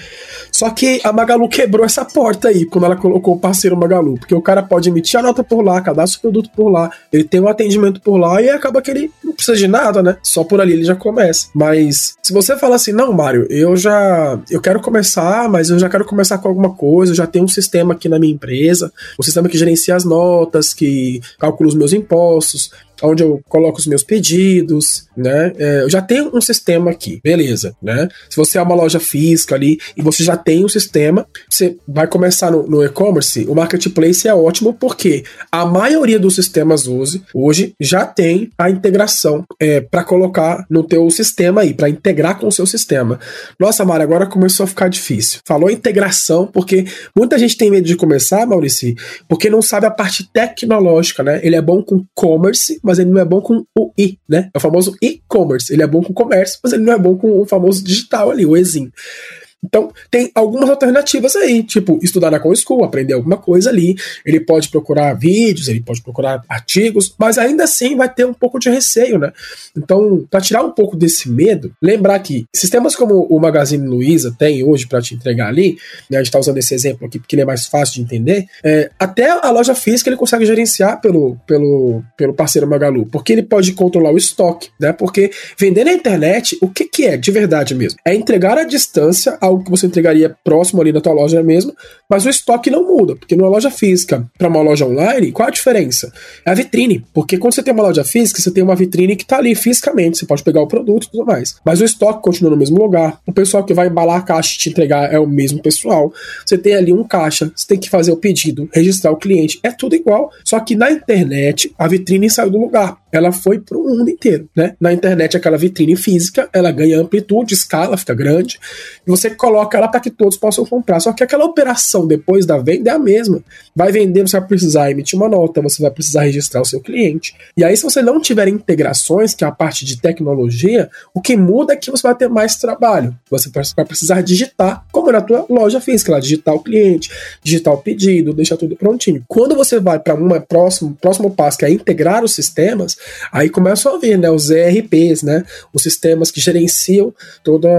Só que a Magalu quebrou essa porta aí, quando ela colocou o parceiro Magalu, porque o cara pode emitir a nota por lá, cadastra o produto por lá, ele tem um atendimento por lá e acaba que ele não precisa de nada, né? Só por ali ele já começa. Mas se você fala assim, não, Mário, eu já eu quero começar, mas eu já quero começar com alguma coisa, eu já tenho um sistema aqui na minha empresa, um sistema que gerencia as notas, que calcula os meus impostos, onde eu coloco os meus pedidos, né? É, eu já tenho um sistema aqui, beleza, né? Se você é uma loja física ali e você já tem um sistema, você vai começar no, no e-commerce, o marketplace é ótimo porque a maioria dos sistemas hoje, hoje já tem a integração é, para colocar no teu sistema aí, para integrar com o seu sistema. Nossa, Mari, agora começou a ficar difícil. Falou integração porque muita gente tem medo de começar, Maurício, porque não sabe a parte tecnológica, né? Ele é bom com commerce, mas ele não é bom com o i, né? É o famoso e-commerce. Ele é bom com comércio, mas ele não é bom com o famoso digital ali, o exim. Então, tem algumas alternativas aí, tipo estudar na School, aprender alguma coisa ali. Ele pode procurar vídeos, ele pode procurar artigos, mas ainda assim vai ter um pouco de receio, né? Então, para tirar um pouco desse medo, lembrar que sistemas como o Magazine Luiza tem hoje para te entregar ali, né, a gente está usando esse exemplo aqui porque ele é mais fácil de entender, é, até a loja física ele consegue gerenciar pelo, pelo, pelo parceiro Magalu, porque ele pode controlar o estoque, né? Porque vender na internet, o que, que é de verdade mesmo? É entregar à distância algo que você entregaria próximo ali da tua loja mesmo, mas o estoque não muda, porque numa loja física para uma loja online, qual a diferença? É a vitrine, porque quando você tem uma loja física, você tem uma vitrine que tá ali fisicamente, você pode pegar o produto e tudo mais, mas o estoque continua no mesmo lugar, o pessoal que vai embalar a caixa e te entregar é o mesmo pessoal, você tem ali um caixa, você tem que fazer o pedido, registrar o cliente, é tudo igual, só que na internet a vitrine saiu do lugar, ela foi para o mundo inteiro, né? Na internet aquela vitrine física, ela ganha amplitude, escala, fica grande, e você coloca ela para que todos possam comprar. Só que aquela operação depois da venda é a mesma. Vai vender, você vai precisar emitir uma nota, você vai precisar registrar o seu cliente. E aí, se você não tiver integrações, que é a parte de tecnologia, o que muda é que você vai ter mais trabalho. Você vai precisar digitar, como na tua loja física, lá, digitar o cliente, digitar o pedido, deixar tudo prontinho. Quando você vai para um próximo, próximo passo, que é integrar os sistemas, aí começa a vir né, os ERPs, né, os sistemas que gerenciam toda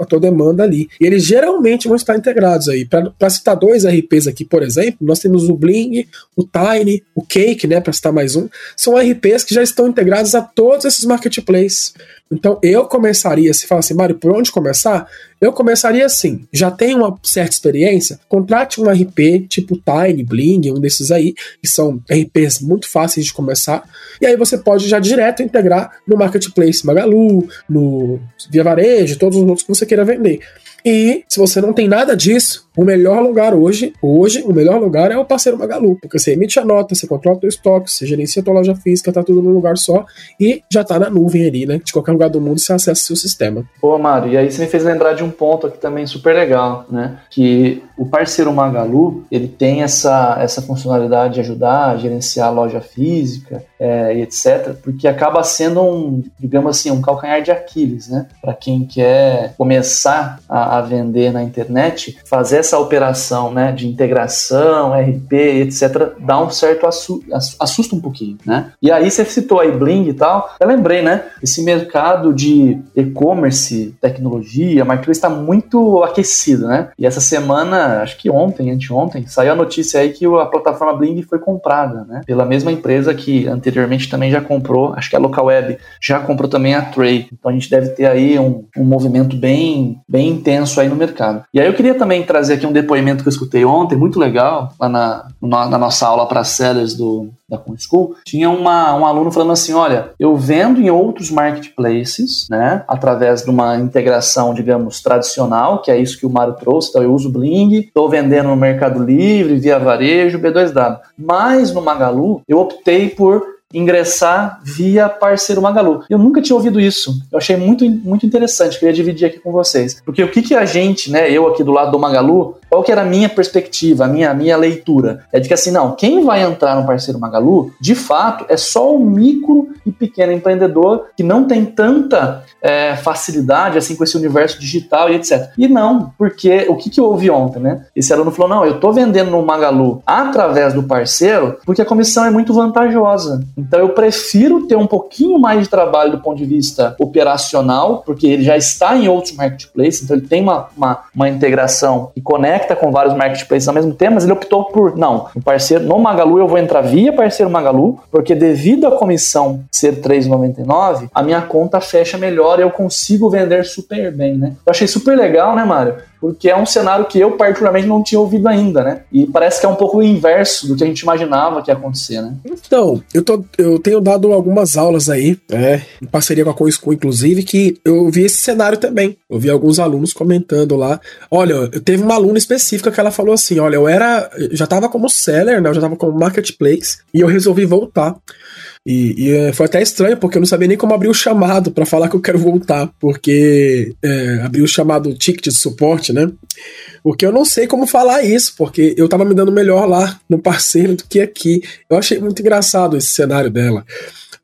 a tua demanda ali. E eles geralmente vão estar integrados aí. Para citar dois RPs aqui, por exemplo, nós temos o Bling, o Tiny, o Cake, né, para citar mais um, são RPs que já estão integrados a todos esses marketplaces. Então eu começaria, se fala assim, Mário, por onde começar? Eu começaria assim, já tem uma certa experiência, contrate um RP tipo Tiny, Bling, um desses aí, que são RPs muito fáceis de começar, e aí você pode já direto integrar no Marketplace Magalu, no Via Varejo, todos os outros que você queira vender. E se você não tem nada disso, o melhor lugar hoje, hoje, o melhor lugar é o parceiro Magalu, porque você emite a nota, você controla o teu estoque, você gerencia a tua loja física, tá tudo num lugar só e já tá na nuvem ali, né? De qualquer lugar do mundo você acessa o seu sistema. Pô, Mário, e aí você me fez lembrar de um ponto aqui também super legal, né? Que o parceiro Magalu, ele tem essa, essa funcionalidade de ajudar a gerenciar a loja física, é, e etc., porque acaba sendo um, digamos assim, um calcanhar de Aquiles, né? Para quem quer começar a, a, vender na internet, fazer essa operação né, de integração, RP, etc., dá um certo assu assusta um pouquinho, né? E aí você citou aí Bling e tal, eu lembrei, né? Esse mercado de e-commerce, tecnologia, marketplace está muito aquecido, né? E essa semana, acho que ontem, anteontem, saiu a notícia aí que a plataforma Bling foi comprada, né? Pela mesma empresa que anteriormente também já comprou, acho que a Local Web já comprou também a Tray. Então a gente deve ter aí um, um movimento bem, bem intenso aí no mercado. E aí eu queria também trazer aqui um depoimento que eu escutei ontem, muito legal, lá na, na nossa aula para sellers do, da School, tinha uma, um aluno falando assim: olha, eu vendo em outros marketplaces, né, através de uma integração, digamos, tradicional, que é isso que o Mário trouxe, então eu uso Bling, estou vendendo no Mercado Livre, via varejo, B2W. Mas no Magalu, eu optei por ingressar via parceiro Magalu. Eu nunca tinha ouvido isso. Eu achei muito, muito interessante, queria dividir aqui com vocês. Porque o que, que a gente, né, eu aqui do lado do Magalu, qual que era a minha perspectiva, a minha, a minha leitura? É de que assim, não, quem vai entrar no parceiro Magalu, de fato, é só o micro e pequeno empreendedor que não tem tanta é, facilidade assim com esse universo digital e etc. E não, porque o que, que eu ouvi ontem, né? Esse aluno falou: não, eu tô vendendo no Magalu através do parceiro porque a comissão é muito vantajosa. Então eu prefiro ter um pouquinho mais de trabalho do ponto de vista operacional, porque ele já está em outros marketplaces, então ele tem uma, uma, uma integração e conecta com vários marketplaces ao mesmo tempo, mas ele optou por, não, no parceiro, no Magalu eu vou entrar via parceiro Magalu, porque devido à comissão ser 3,99, a minha conta fecha melhor e eu consigo vender super bem, né? Eu achei super legal, né, Mário? Porque é um cenário que eu particularmente não tinha ouvido ainda, né? E parece que é um pouco o inverso do que a gente imaginava que ia acontecer, né? Então, eu, tô, eu tenho dado algumas aulas aí, é, em parceria com a CoinSchool, inclusive, que eu vi esse cenário também. Eu vi alguns alunos comentando lá. Olha, teve uma aluna específica que ela falou assim: olha, eu era. Já tava como seller, né? Eu já tava como marketplace, e eu resolvi voltar. E, e é, foi até estranho, porque eu não sabia nem como abrir o chamado para falar que eu quero voltar, porque é, o chamado ticket de suporte, né? Porque eu não sei como falar isso, porque eu tava me dando melhor lá no parceiro do que aqui. Eu achei muito engraçado esse cenário dela.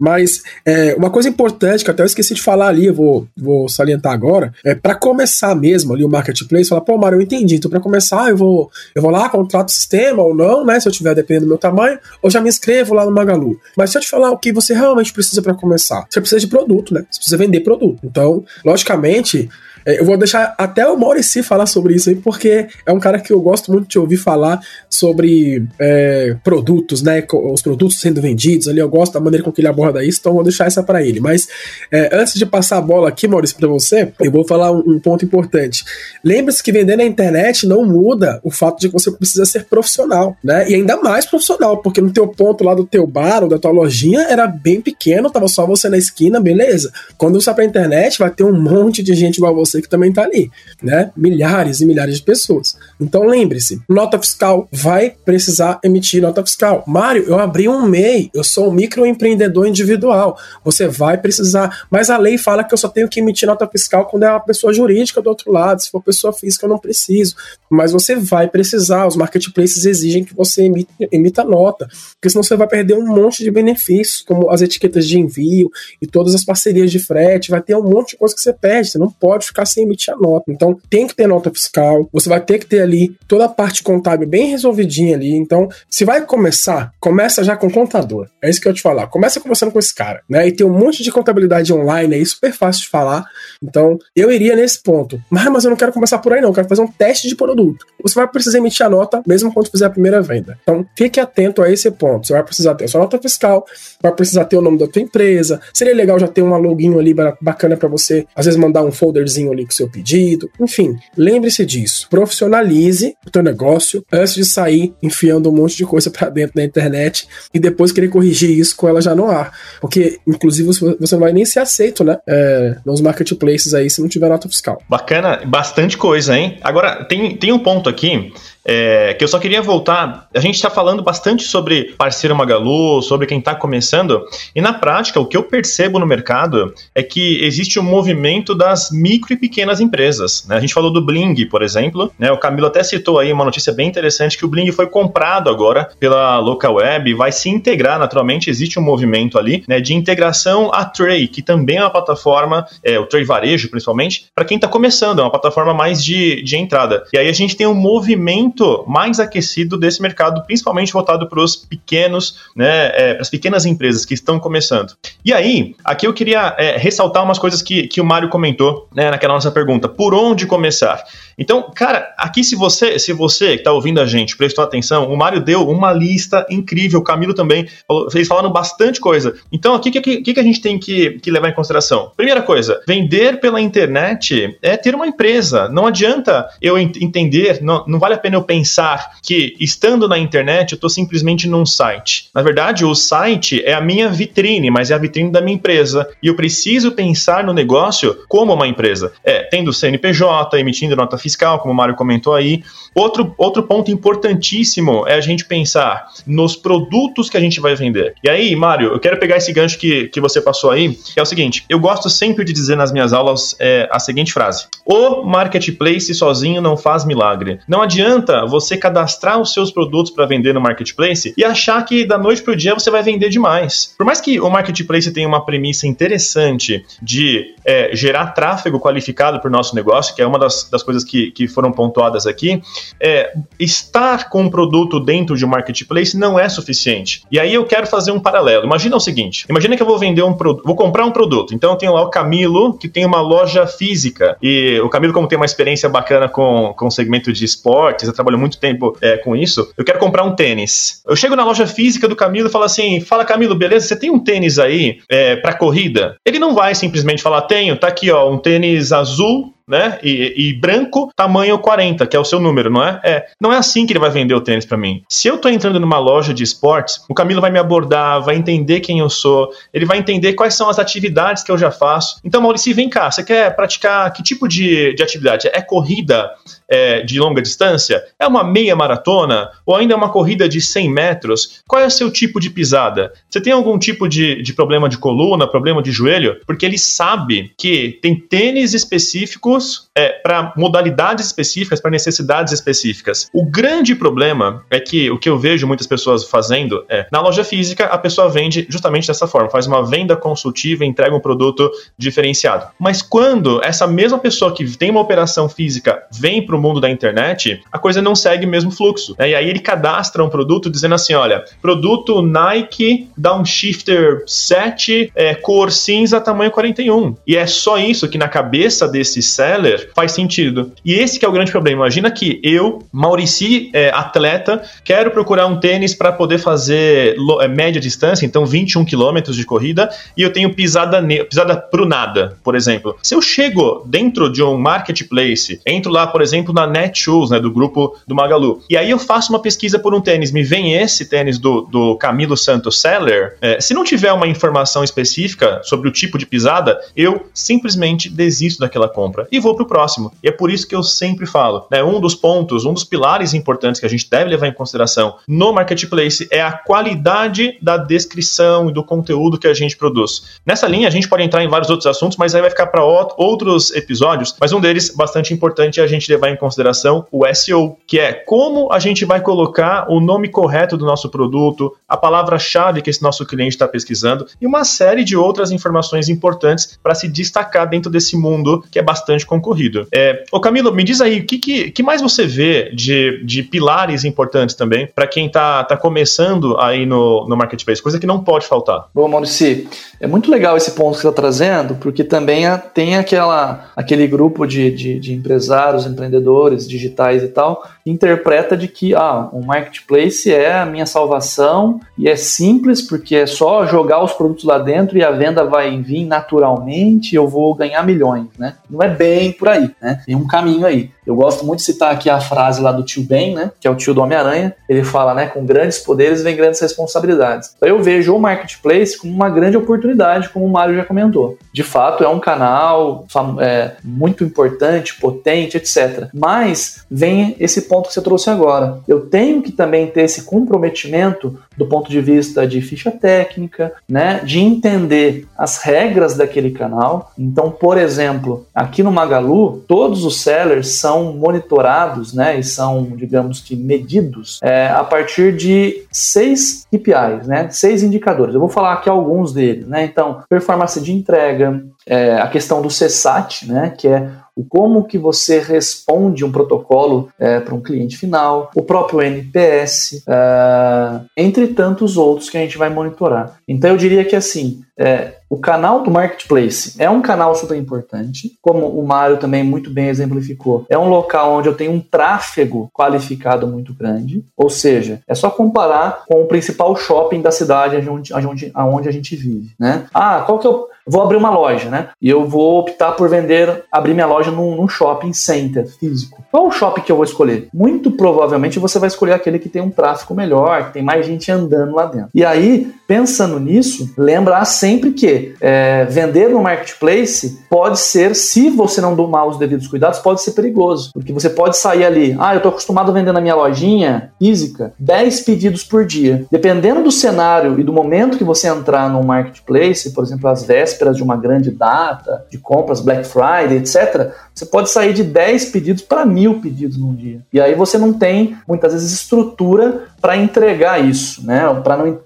Mas é, uma coisa importante que até eu esqueci de falar ali, eu vou, vou salientar agora, é para começar mesmo ali o marketplace, falar, pô, Mário, eu entendi, então para começar eu vou, eu vou lá, contrato o sistema ou não, né, se eu tiver dependendo do meu tamanho, ou já me inscrevo lá no Magalu. Mas se eu te falar o que você realmente precisa para começar, você precisa de produto, né? Você precisa vender produto. Então, logicamente, eu vou deixar até o Maurici falar sobre isso aí, porque é um cara que eu gosto muito de ouvir falar sobre é, produtos, né? Os produtos sendo vendidos ali. Eu gosto da maneira com que ele aborda isso, então vou deixar essa para ele. Mas é, antes de passar a bola aqui, Maurício, para você, eu vou falar um, um ponto importante. Lembre-se que vender na internet não muda o fato de que você precisa ser profissional, né? E ainda mais profissional, porque no teu ponto lá do teu bar ou da tua lojinha era bem pequeno, tava só você na esquina, beleza. Quando você vai pra internet, vai ter um monte de gente igual você que também está ali, né? Milhares e milhares de pessoas. Então lembre-se, nota fiscal vai precisar emitir nota fiscal. Mário, eu abri um MEI, eu sou um microempreendedor individual. Você vai precisar, mas a lei fala que eu só tenho que emitir nota fiscal quando é uma pessoa jurídica do outro lado. Se for pessoa física, eu não preciso. Mas você vai precisar. Os marketplaces exigem que você emita, emita nota, porque senão você vai perder um monte de benefícios, como as etiquetas de envio e todas as parcerias de frete. Vai ter um monte de coisa que você perde. Você não pode ficar ficar sem emitir a nota. Então, tem que ter nota fiscal, você vai ter que ter ali toda a parte contábil bem resolvidinha ali. Então, se vai começar, começa já com contador. É isso que eu te falar. Começa conversando com esse cara, né? E tem um monte de contabilidade online aí, super fácil de falar. Então, eu iria nesse ponto. Mas, mas eu não quero começar por aí, não. Eu quero fazer um teste de produto. Você vai precisar emitir a nota mesmo quando fizer a primeira venda. Então, fique atento a esse ponto. Você vai precisar ter a sua nota fiscal, vai precisar ter o nome da tua empresa. Seria legal já ter um login ali bacana para você, às vezes, mandar um folderzinho ali com o seu pedido. Enfim, lembre-se disso. Profissionalize o teu negócio antes de sair enfiando um monte de coisa para dentro da internet e depois querer corrigir isso com ela já no ar. Porque, inclusive, você não vai nem ser aceito, né? É, nos marketplaces aí se não tiver nota fiscal. Bacana, bastante coisa, hein? Agora, tem, tem um ponto aqui é, que eu só queria voltar. A gente está falando bastante sobre parceiro Magalu, sobre quem está começando, e na prática, o que eu percebo no mercado é que existe um movimento das micro e pequenas empresas. Né? A gente falou do Bling, por exemplo, né? o Camilo até citou aí uma notícia bem interessante que o Bling foi comprado agora pela Local Web vai se integrar naturalmente. Existe um movimento ali né, de integração a Tray, que também é uma plataforma, é, o Tray Varejo principalmente, para quem está começando, é uma plataforma mais de, de entrada. E aí a gente tem um movimento mais aquecido desse mercado, principalmente voltado para os pequenos, né, é, as pequenas empresas que estão começando. E aí, aqui eu queria é, ressaltar umas coisas que, que o Mário comentou né, naquela nossa pergunta. Por onde começar? Então, cara, aqui se você, se você que está ouvindo a gente prestou atenção, o Mário deu uma lista incrível, o Camilo também, vocês falaram bastante coisa. Então, o que, que, que, a gente tem que, que levar em consideração? Primeira coisa, vender pela internet é ter uma empresa. Não adianta eu entender, não, não vale a pena eu pensar que estando na internet eu estou simplesmente num site. Na verdade, o site é a minha vitrine, mas é a vitrine da minha empresa. E eu preciso pensar no negócio como uma empresa. É, tendo CNPJ, emitindo nota fiscal fiscal, como o Mário comentou aí. Outro, outro ponto importantíssimo é a gente pensar nos produtos que a gente vai vender. E aí, Mário, eu quero pegar esse gancho que, que você passou aí, que é o seguinte: eu gosto sempre de dizer nas minhas aulas é, a seguinte frase: O marketplace sozinho não faz milagre. Não adianta você cadastrar os seus produtos para vender no marketplace e achar que da noite para o dia você vai vender demais. Por mais que o marketplace tenha uma premissa interessante de é, gerar tráfego qualificado para o nosso negócio, que é uma das, das coisas que que, foram pontuadas aqui, é, estar com um produto dentro de um marketplace não é suficiente. E aí eu quero fazer um paralelo. Imagina o seguinte: imagina que eu vou vender um produto, vou comprar um produto. Então eu tenho lá o Camilo, que tem uma loja física. E o Camilo, como tem uma experiência bacana com, com o segmento de esportes, eu trabalho muito tempo é, com isso, eu quero comprar um tênis. Eu chego na loja física do Camilo e falo assim: fala, Camilo, beleza? Você tem um tênis aí é, para corrida? Ele não vai simplesmente falar: tenho, tá aqui, ó, um tênis azul né? E, e, branco, tamanho 40, que é o seu número, não é? É. Não é assim que ele vai vender o tênis para mim. Se eu tô entrando numa loja de esportes, o Camilo vai me abordar, vai entender quem eu sou, ele vai entender quais são as atividades que eu já faço. Então, Maurício, vem cá, você quer praticar que tipo de, de atividade? É corrida? É, de longa distância? É uma meia maratona? Ou ainda é uma corrida de 100 metros? Qual é o seu tipo de pisada? Você tem algum tipo de, de problema de coluna, problema de joelho? Porque ele sabe que tem tênis específicos é, para modalidades específicas, para necessidades específicas. O grande problema é que o que eu vejo muitas pessoas fazendo é, na loja física, a pessoa vende justamente dessa forma, faz uma venda consultiva entrega um produto diferenciado. Mas quando essa mesma pessoa que tem uma operação física vem para mundo da internet, a coisa não segue o mesmo fluxo. Né? E aí ele cadastra um produto dizendo assim: olha, produto Nike Downshifter 7, é, cor cinza, tamanho 41. E é só isso que na cabeça desse seller faz sentido. E esse que é o grande problema. Imagina que eu, Maurici, é, atleta, quero procurar um tênis para poder fazer é, média distância, então 21 quilômetros de corrida, e eu tenho pisada, pisada pro nada, por exemplo. Se eu chego dentro de um marketplace, entro lá, por exemplo, exemplo, na Netshoes, né, do grupo do Magalu. E aí eu faço uma pesquisa por um tênis, me vem esse tênis do, do Camilo Santos Seller. É, se não tiver uma informação específica sobre o tipo de pisada, eu simplesmente desisto daquela compra e vou para o próximo. E é por isso que eu sempre falo, né, um dos pontos, um dos pilares importantes que a gente deve levar em consideração no marketplace é a qualidade da descrição e do conteúdo que a gente produz. Nessa linha, a gente pode entrar em vários outros assuntos, mas aí vai ficar para outros episódios. Mas um deles, bastante importante, é a gente levar em consideração o SEO, que é como a gente vai colocar o nome correto do nosso produto, a palavra-chave que esse nosso cliente está pesquisando e uma série de outras informações importantes para se destacar dentro desse mundo que é bastante concorrido. É, ô Camilo, me diz aí, o que, que, que mais você vê de, de pilares importantes também para quem está tá começando aí no, no marketplace, coisa que não pode faltar? Bom, Maurício, é muito legal esse ponto que você está trazendo, porque também tem aquela, aquele grupo de, de, de empresários, empreendedores empreendedores digitais e tal, interpreta de que ah, o marketplace é a minha salvação e é simples porque é só jogar os produtos lá dentro e a venda vai vir naturalmente, eu vou ganhar milhões, né? Não é bem por aí, né? Tem um caminho aí. Eu gosto muito de citar aqui a frase lá do tio Ben, né? Que é o tio do Homem-Aranha. Ele fala, né? Com grandes poderes vem grandes responsabilidades. Então eu vejo o Marketplace como uma grande oportunidade, como o Mário já comentou. De fato, é um canal é, muito importante, potente, etc. Mas vem esse ponto que você trouxe agora. Eu tenho que também ter esse comprometimento do ponto de vista de ficha técnica, né? De entender as regras daquele canal. Então, por exemplo, aqui no Magalu, todos os sellers são monitorados, né? E são, digamos que, medidos é, a partir de seis KPIs, né? Seis indicadores. Eu vou falar aqui alguns deles, né? Então, performance de entrega, é, a questão do CSAT, né? Que é o como que você responde um protocolo é, para um cliente final, o próprio NPS, é, entre tantos outros que a gente vai monitorar. Então eu diria que assim, é, o canal do Marketplace é um canal super importante, como o Mário também muito bem exemplificou. É um local onde eu tenho um tráfego qualificado muito grande, ou seja, é só comparar com o principal shopping da cidade onde, onde, onde a gente vive. Né? Ah, qual que é o vou abrir uma loja, né? E eu vou optar por vender, abrir minha loja num, num, shopping center físico. Qual o shopping que eu vou escolher? Muito provavelmente você vai escolher aquele que tem um tráfego melhor, que tem mais gente andando lá dentro. E aí, pensando nisso, lembrar sempre que é, vender no marketplace pode ser, se você não tomar os devidos cuidados, pode ser perigoso. Porque você pode sair ali, ah, eu estou acostumado a vender na minha lojinha física 10 pedidos por dia. Dependendo do cenário e do momento que você entrar no marketplace, por exemplo, às vésperas de uma grande data, de compras, Black Friday, etc., você pode sair de 10 pedidos para mil pedidos num dia. E aí você não tem, muitas vezes, estrutura para entregar isso, né?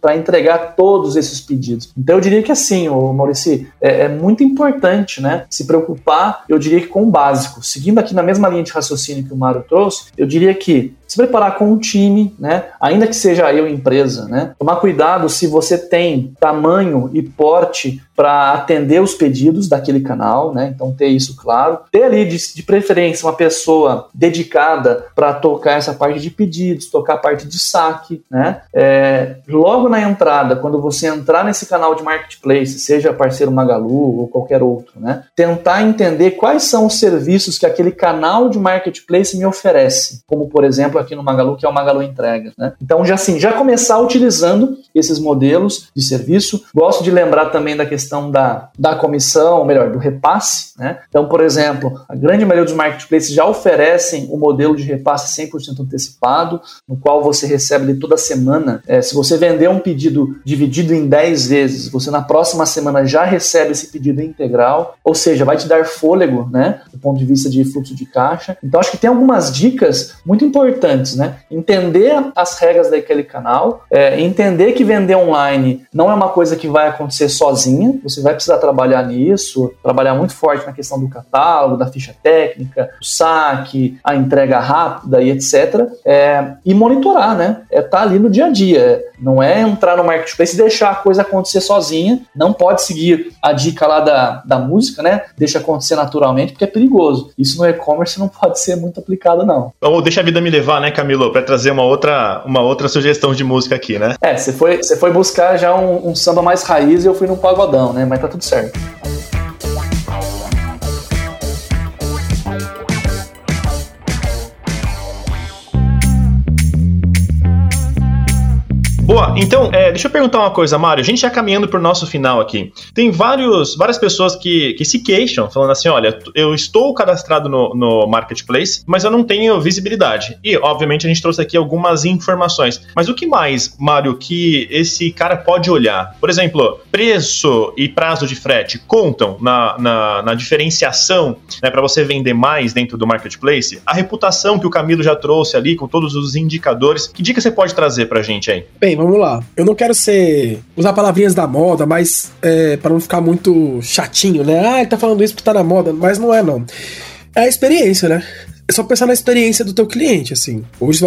Para entregar todos esses pedidos. Então eu diria que assim, o Maurício, é, é, muito importante, né? Se preocupar, eu diria que com o básico. Seguindo aqui na mesma linha de raciocínio que o Mário trouxe, eu diria que se preparar com um time, né? Ainda que seja eu empresa, né? Tomar cuidado se você tem tamanho e porte para atender os pedidos daquele canal, né? Então ter isso claro. Ter ali de, de preferência uma pessoa dedicada para tocar essa parte de pedidos, tocar a parte de saque, né? É, logo na entrada, quando você entrar nesse canal de marketplace, seja parceiro Magalu ou qualquer outro, né? Tentar entender quais são os serviços que aquele canal de marketplace me oferece, como por exemplo aqui no Magalu, que é o Magalu Entrega, né? Então já assim, já começar utilizando esses modelos de serviço. Gosto de lembrar também da questão da, da comissão, ou melhor, do repasse, né? Então, por exemplo, a grande maioria dos marketplaces já oferecem o modelo de repasse 100% antecipado, no qual você recebe toda semana. É, se você vender um pedido dividido em 10 vezes, você na próxima semana já recebe esse pedido integral, ou seja, vai te dar fôlego, né, do ponto de vista de fluxo de caixa. Então, acho que tem algumas dicas muito importantes, né? Entender as regras daquele canal, é, entender que vender online não é uma coisa que vai acontecer sozinha, você vai precisar trabalhar nisso, trabalhar muito forte na questão do catálogo, da ficha técnica, o saque, a entrega rápida e etc. É, e monitorar, né? É estar tá ali no dia a dia. Não é entrar no marketplace e deixar a coisa acontecer sozinha. Não pode seguir a dica lá da, da música, né? Deixa acontecer naturalmente, porque é perigoso. Isso no e-commerce não pode ser muito aplicado, não. Ou deixa a vida me levar, né, Camilo? Para trazer uma outra, uma outra sugestão de música aqui, né? É, você foi, você foi buscar já um, um samba mais raiz e eu fui num pagodão, né? Mas tá tudo certo. Boa, então, é, deixa eu perguntar uma coisa, Mário. A gente já caminhando para o nosso final aqui. Tem vários, várias pessoas que, que se queixam, falando assim: olha, eu estou cadastrado no, no Marketplace, mas eu não tenho visibilidade. E, obviamente, a gente trouxe aqui algumas informações. Mas o que mais, Mário, que esse cara pode olhar? Por exemplo, preço e prazo de frete contam na, na, na diferenciação né, para você vender mais dentro do Marketplace? A reputação que o Camilo já trouxe ali, com todos os indicadores. Que dica você pode trazer para a gente aí? Bem, vamos lá. Eu não quero ser. usar palavrinhas da moda, mas é, para não ficar muito chatinho, né? Ah, ele tá falando isso porque tá na moda, mas não é, não. É a experiência, né? É só pensar na experiência do teu cliente, assim. Hoje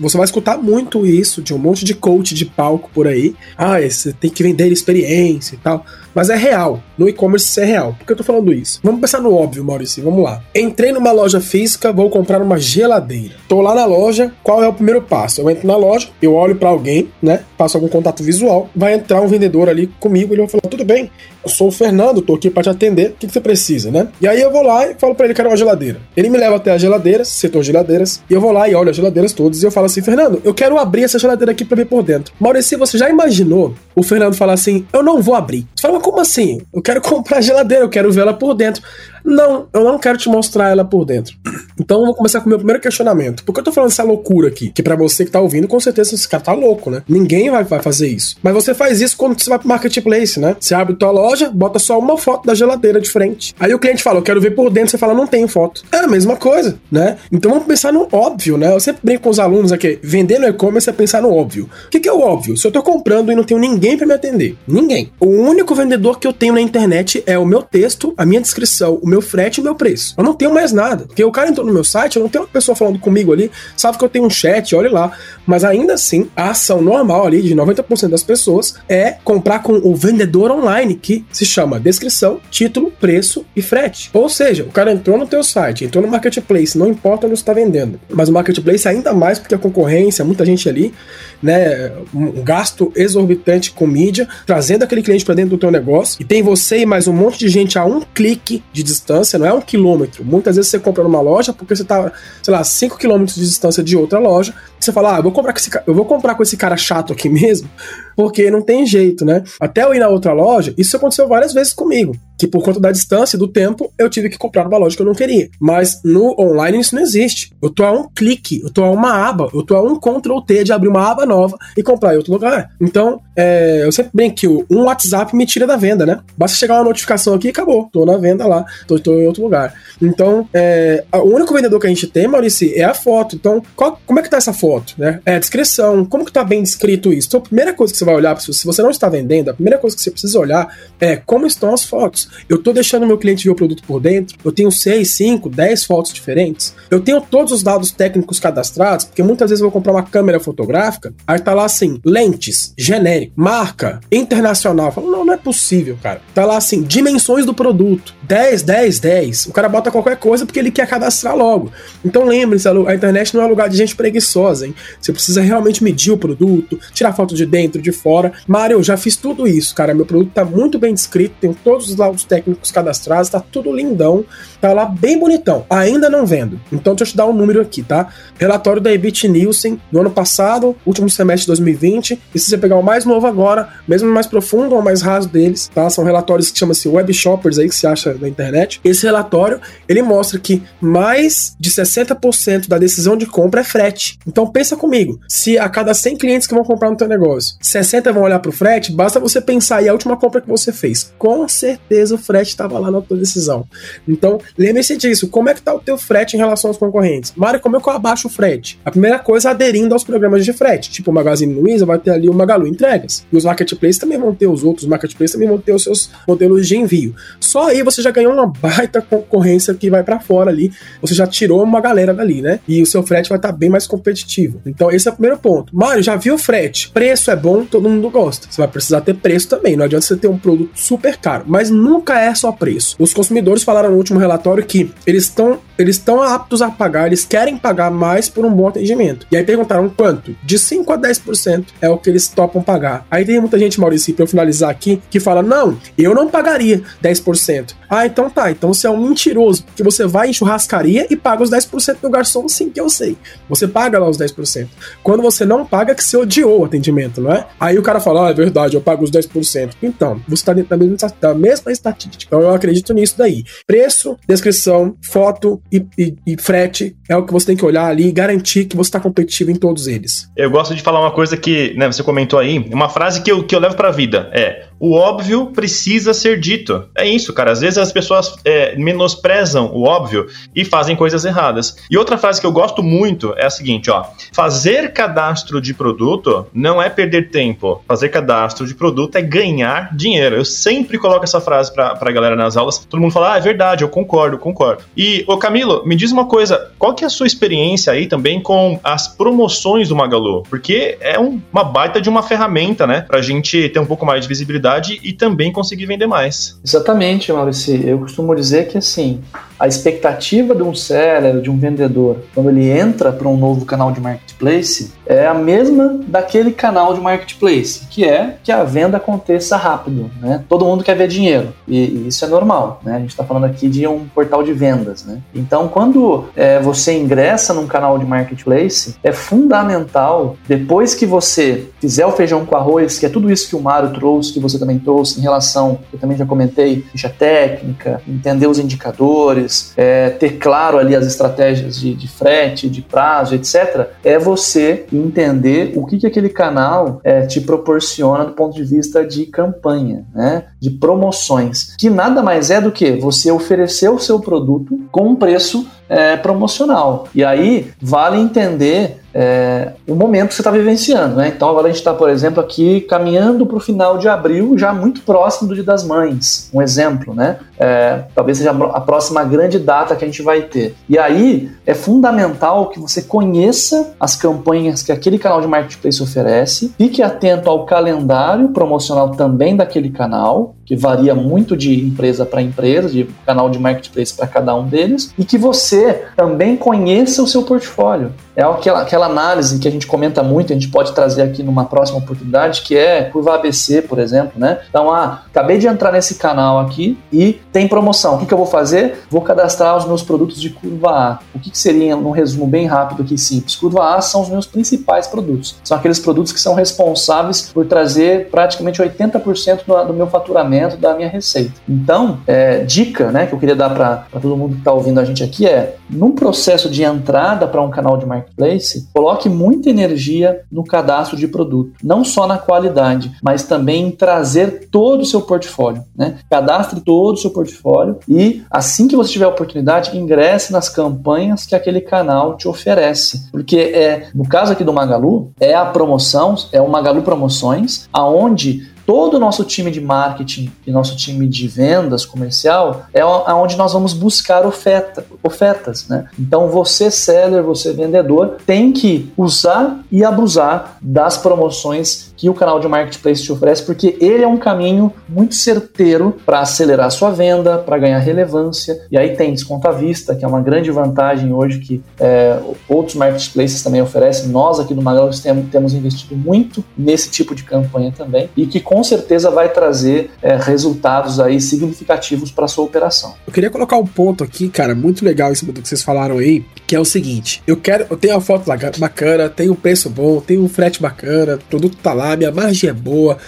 você vai escutar muito isso de um monte de coach de palco por aí. Ah, você tem que vender experiência e tal. Mas é real. No e-commerce isso é real. Por que eu tô falando isso? Vamos pensar no óbvio, Maurício. Vamos lá. Entrei numa loja física, vou comprar uma geladeira. Tô lá na loja, qual é o primeiro passo? Eu entro na loja, eu olho para alguém, né? Passo algum contato visual, vai entrar um vendedor ali comigo, ele vai falar: tudo bem, eu sou o Fernando, tô aqui para te atender, o que, que, você precisa, né? E aí eu vou lá e falo para ele que era uma geladeira. Ele me leva até as geladeiras, setor geladeiras, e eu vou lá e olho as geladeiras todas e eu falo assim, Fernando, eu quero abrir essa geladeira aqui para ver por dentro. Maurício, você já imaginou o Fernando falar assim, eu não vou abrir? Você fala, mas como assim? Eu quero comprar a geladeira, eu quero ver ela por dentro. Não, eu não quero te mostrar ela por dentro. Então eu vou começar com o meu primeiro questionamento. Por que eu tô falando essa loucura aqui? Que para você que tá ouvindo, com certeza esse cara tá louco, né? Ninguém vai, vai fazer isso. Mas você faz isso quando você vai pro marketplace, né? Você abre tua loja, bota só uma foto da geladeira de frente. Aí o cliente fala, eu quero ver por dentro, você fala, não tenho foto. É a mesma coisa, né? Então vamos pensar no óbvio, né? Eu sempre brinco com os alunos aqui, vender no e-commerce é pensar no óbvio. O que, que é o óbvio? Se eu tô comprando e não tenho ninguém para me atender, ninguém. O único vendedor que eu tenho na internet é o meu texto, a minha descrição, o meu frete e meu preço. Eu não tenho mais nada. Porque o cara entrou no meu site, eu não tenho uma pessoa falando comigo ali, sabe que eu tenho um chat, olhe lá. Mas ainda assim, a ação normal ali de 90% das pessoas é comprar com o vendedor online, que se chama descrição, título, preço e frete. Ou seja, o cara entrou no teu site, entrou no marketplace, não importa onde está vendendo. Mas o marketplace ainda mais porque a concorrência, muita gente ali, né, um gasto exorbitante com mídia, trazendo aquele cliente para dentro do teu negócio, e tem você e mais um monte de gente a um clique de distância, não é um quilômetro. Muitas vezes você compra numa loja porque você tá, sei lá, 5 quilômetros de distância de outra loja, você fala, ah, eu vou comprar com esse, eu vou comprar com esse cara chato aqui mesmo, porque não tem jeito, né? Até eu ir na outra loja, isso aconteceu várias vezes comigo. Que por conta da distância e do tempo, eu tive que comprar numa loja que eu não queria. Mas no online isso não existe. Eu tô a um clique, eu tô a uma aba, eu tô a um Ctrl T de abrir uma aba nova e comprar em outro lugar. Então, é, eu sempre brinco que um WhatsApp me tira da venda, né? Basta chegar uma notificação aqui e acabou. Tô na venda lá, tô, tô em outro lugar. Então, é, o único vendedor que a gente tem, Maurício, é a foto. Então, qual, como é que tá essa foto? Né? É a descrição, como que tá bem descrito isso? Então, a primeira coisa que você vai olhar, se você não está vendendo, a primeira coisa que você precisa olhar é como estão as fotos. Eu tô deixando meu cliente ver o produto por dentro, eu tenho 6, 5, 10 fotos diferentes, eu tenho todos os dados técnicos cadastrados, porque muitas vezes eu vou comprar uma câmera fotográfica, aí tá lá assim, lentes, genérico, marca, internacional. Eu falo, não, não é possível, cara. Tá lá assim, dimensões do produto, 10, 10, 10. O cara bota qualquer coisa porque ele quer cadastrar logo. Então lembre-se, a internet não é lugar de gente preguiçosa, hein? Você precisa realmente medir o produto, tirar foto de dentro, de fora. Mário, eu já fiz tudo isso, cara. Meu produto tá muito bem descrito, tem todos os laudos técnicos cadastrados, tá tudo lindão, tá lá bem bonitão. Ainda não vendo. Então deixa eu te dar um número aqui, tá? Relatório da Ebit Nielsen no ano passado, último semestre de 2020. E se você pegar o mais novo agora, mesmo mais profundo ou mais raso deles, tá? São relatórios que chama-se Web Shoppers aí que se acha na internet. Esse relatório, ele mostra que mais de 60% da decisão de compra é frete. Então pensa comigo, se a cada 100 clientes que vão comprar no teu negócio, 60 vão olhar pro frete, basta você pensar aí a última compra que você fez. Com certeza o frete estava lá na tua decisão. Então, lembre-se disso. Como é que tá o teu frete em relação aos concorrentes? Mário, como é que eu abaixo o frete? A primeira coisa é aderindo aos programas de frete. Tipo o Magazine Luiza vai ter ali o Magalu Entregas. E os marketplaces também vão ter os outros marketplaces também vão ter os seus modelos de envio. Só aí você já ganhou uma baita concorrência que vai para fora ali. Você já tirou uma galera dali, né? E o seu frete vai estar tá bem mais competitivo. Então, esse é o primeiro ponto. Mário, já viu o frete? Preço é bom, todo mundo gosta. Você vai precisar ter preço também. Não adianta você ter um produto super caro. Mas nunca é só preço. Os consumidores falaram no último relatório que eles estão eles estão aptos a pagar, eles querem pagar mais por um bom atendimento. E aí perguntaram quanto? De 5 a 10% é o que eles topam pagar. Aí tem muita gente, Maurício, para eu finalizar aqui, que fala: não, eu não pagaria 10%. Ah, então tá, então você é um mentiroso, porque você vai em churrascaria e paga os 10% do garçom, sim, que eu sei. Você paga lá os 10%. Quando você não paga, é que você odiou o atendimento, não é? Aí o cara fala: ah, é verdade, eu pago os 10%. Então, você está dentro da mesma, da mesma estatística. Então eu acredito nisso daí. Preço, descrição, foto, e, e, e, frete é o que você tem que olhar ali e garantir que você está competitivo em todos eles. Eu gosto de falar uma coisa que né, você comentou aí, uma frase que eu, que eu levo para a vida: é o óbvio precisa ser dito. É isso, cara. Às vezes as pessoas é, menosprezam o óbvio e fazem coisas erradas. E outra frase que eu gosto muito é a seguinte: ó, fazer cadastro de produto não é perder tempo. Fazer cadastro de produto é ganhar dinheiro. Eu sempre coloco essa frase para a galera nas aulas. Todo mundo fala: ah, é verdade, eu concordo, concordo. E, ô Camilo, me diz uma coisa: qual que é a sua experiência aí também com as promoções do Magalu? Porque é um, uma baita de uma ferramenta, né, pra gente ter um pouco mais de visibilidade e também conseguir vender mais. Exatamente, Maurício. Eu costumo dizer que assim, a expectativa de um seller, de um vendedor, quando ele entra para um novo canal de marketplace, é a mesma daquele canal de marketplace, que é que a venda aconteça rápido, né? Todo mundo quer ver dinheiro e, isso é normal, né? A gente está falando aqui de um portal de vendas, né? Então, quando é, você ingressa num canal de marketplace, é fundamental depois que você fizer o feijão com arroz, que é tudo isso que o Mário trouxe, que você também trouxe em relação, eu também já comentei, ficha técnica, entender os indicadores, é, ter claro ali as estratégias de, de frete, de prazo, etc. É você entender o que, que aquele canal é, te proporciona do ponto de vista de campanha, né? de promoções, que nada mais é do que você oferecer o seu produto com um preço é, promocional. E aí vale entender é, o momento que você está vivenciando. Né? Então agora a gente está, por exemplo, aqui caminhando para o final de abril, já muito próximo do Dia das Mães. Um exemplo, né? É, talvez seja a próxima grande data que a gente vai ter. E aí é fundamental que você conheça as campanhas que aquele canal de marketplace oferece, fique atento ao calendário promocional também daquele canal, que varia muito de empresa para empresa, de canal de marketplace para cada um deles, e que você também conheça o seu portfólio. É aquela, aquela análise que a gente comenta muito, a gente pode trazer aqui numa próxima oportunidade, que é curva ABC, por exemplo, né? Então, ah, acabei de entrar nesse canal aqui e tem promoção. O que, que eu vou fazer? Vou cadastrar os meus produtos de curva A. O que, que seria, num resumo bem rápido aqui simples? Curva A são os meus principais produtos. São aqueles produtos que são responsáveis por trazer praticamente 80% do, do meu faturamento, da minha receita. Então, é, dica né, que eu queria dar para todo mundo que está ouvindo a gente aqui é, num processo de entrada para um canal de marketplace, coloque muita energia no cadastro de produto. Não só na qualidade, mas também em trazer todo o seu portfólio. Né? Cadastre todo o seu portfólio e assim que você tiver a oportunidade, ingresse nas campanhas que aquele canal te oferece. Porque é, no caso aqui do Magalu, é a promoção, é o Magalu Promoções, aonde todo o nosso time de marketing e nosso time de vendas comercial é onde nós vamos buscar oferta, ofertas, né? Então você seller, você vendedor tem que usar e abusar das promoções que o canal de marketplace te oferece, porque ele é um caminho muito certeiro para acelerar sua venda, para ganhar relevância. E aí tem desconto à vista, que é uma grande vantagem hoje que é, outros marketplaces também oferecem. Nós aqui no Magalu temos, investido muito nesse tipo de campanha também e que com certeza vai trazer é, resultados aí significativos para sua operação. Eu queria colocar um ponto aqui, cara, muito legal do que vocês falaram aí, que é o seguinte: eu quero, eu tenho a foto bacana, tenho um preço bom, tenho um frete bacana, o produto tá lá, minha margem é boa.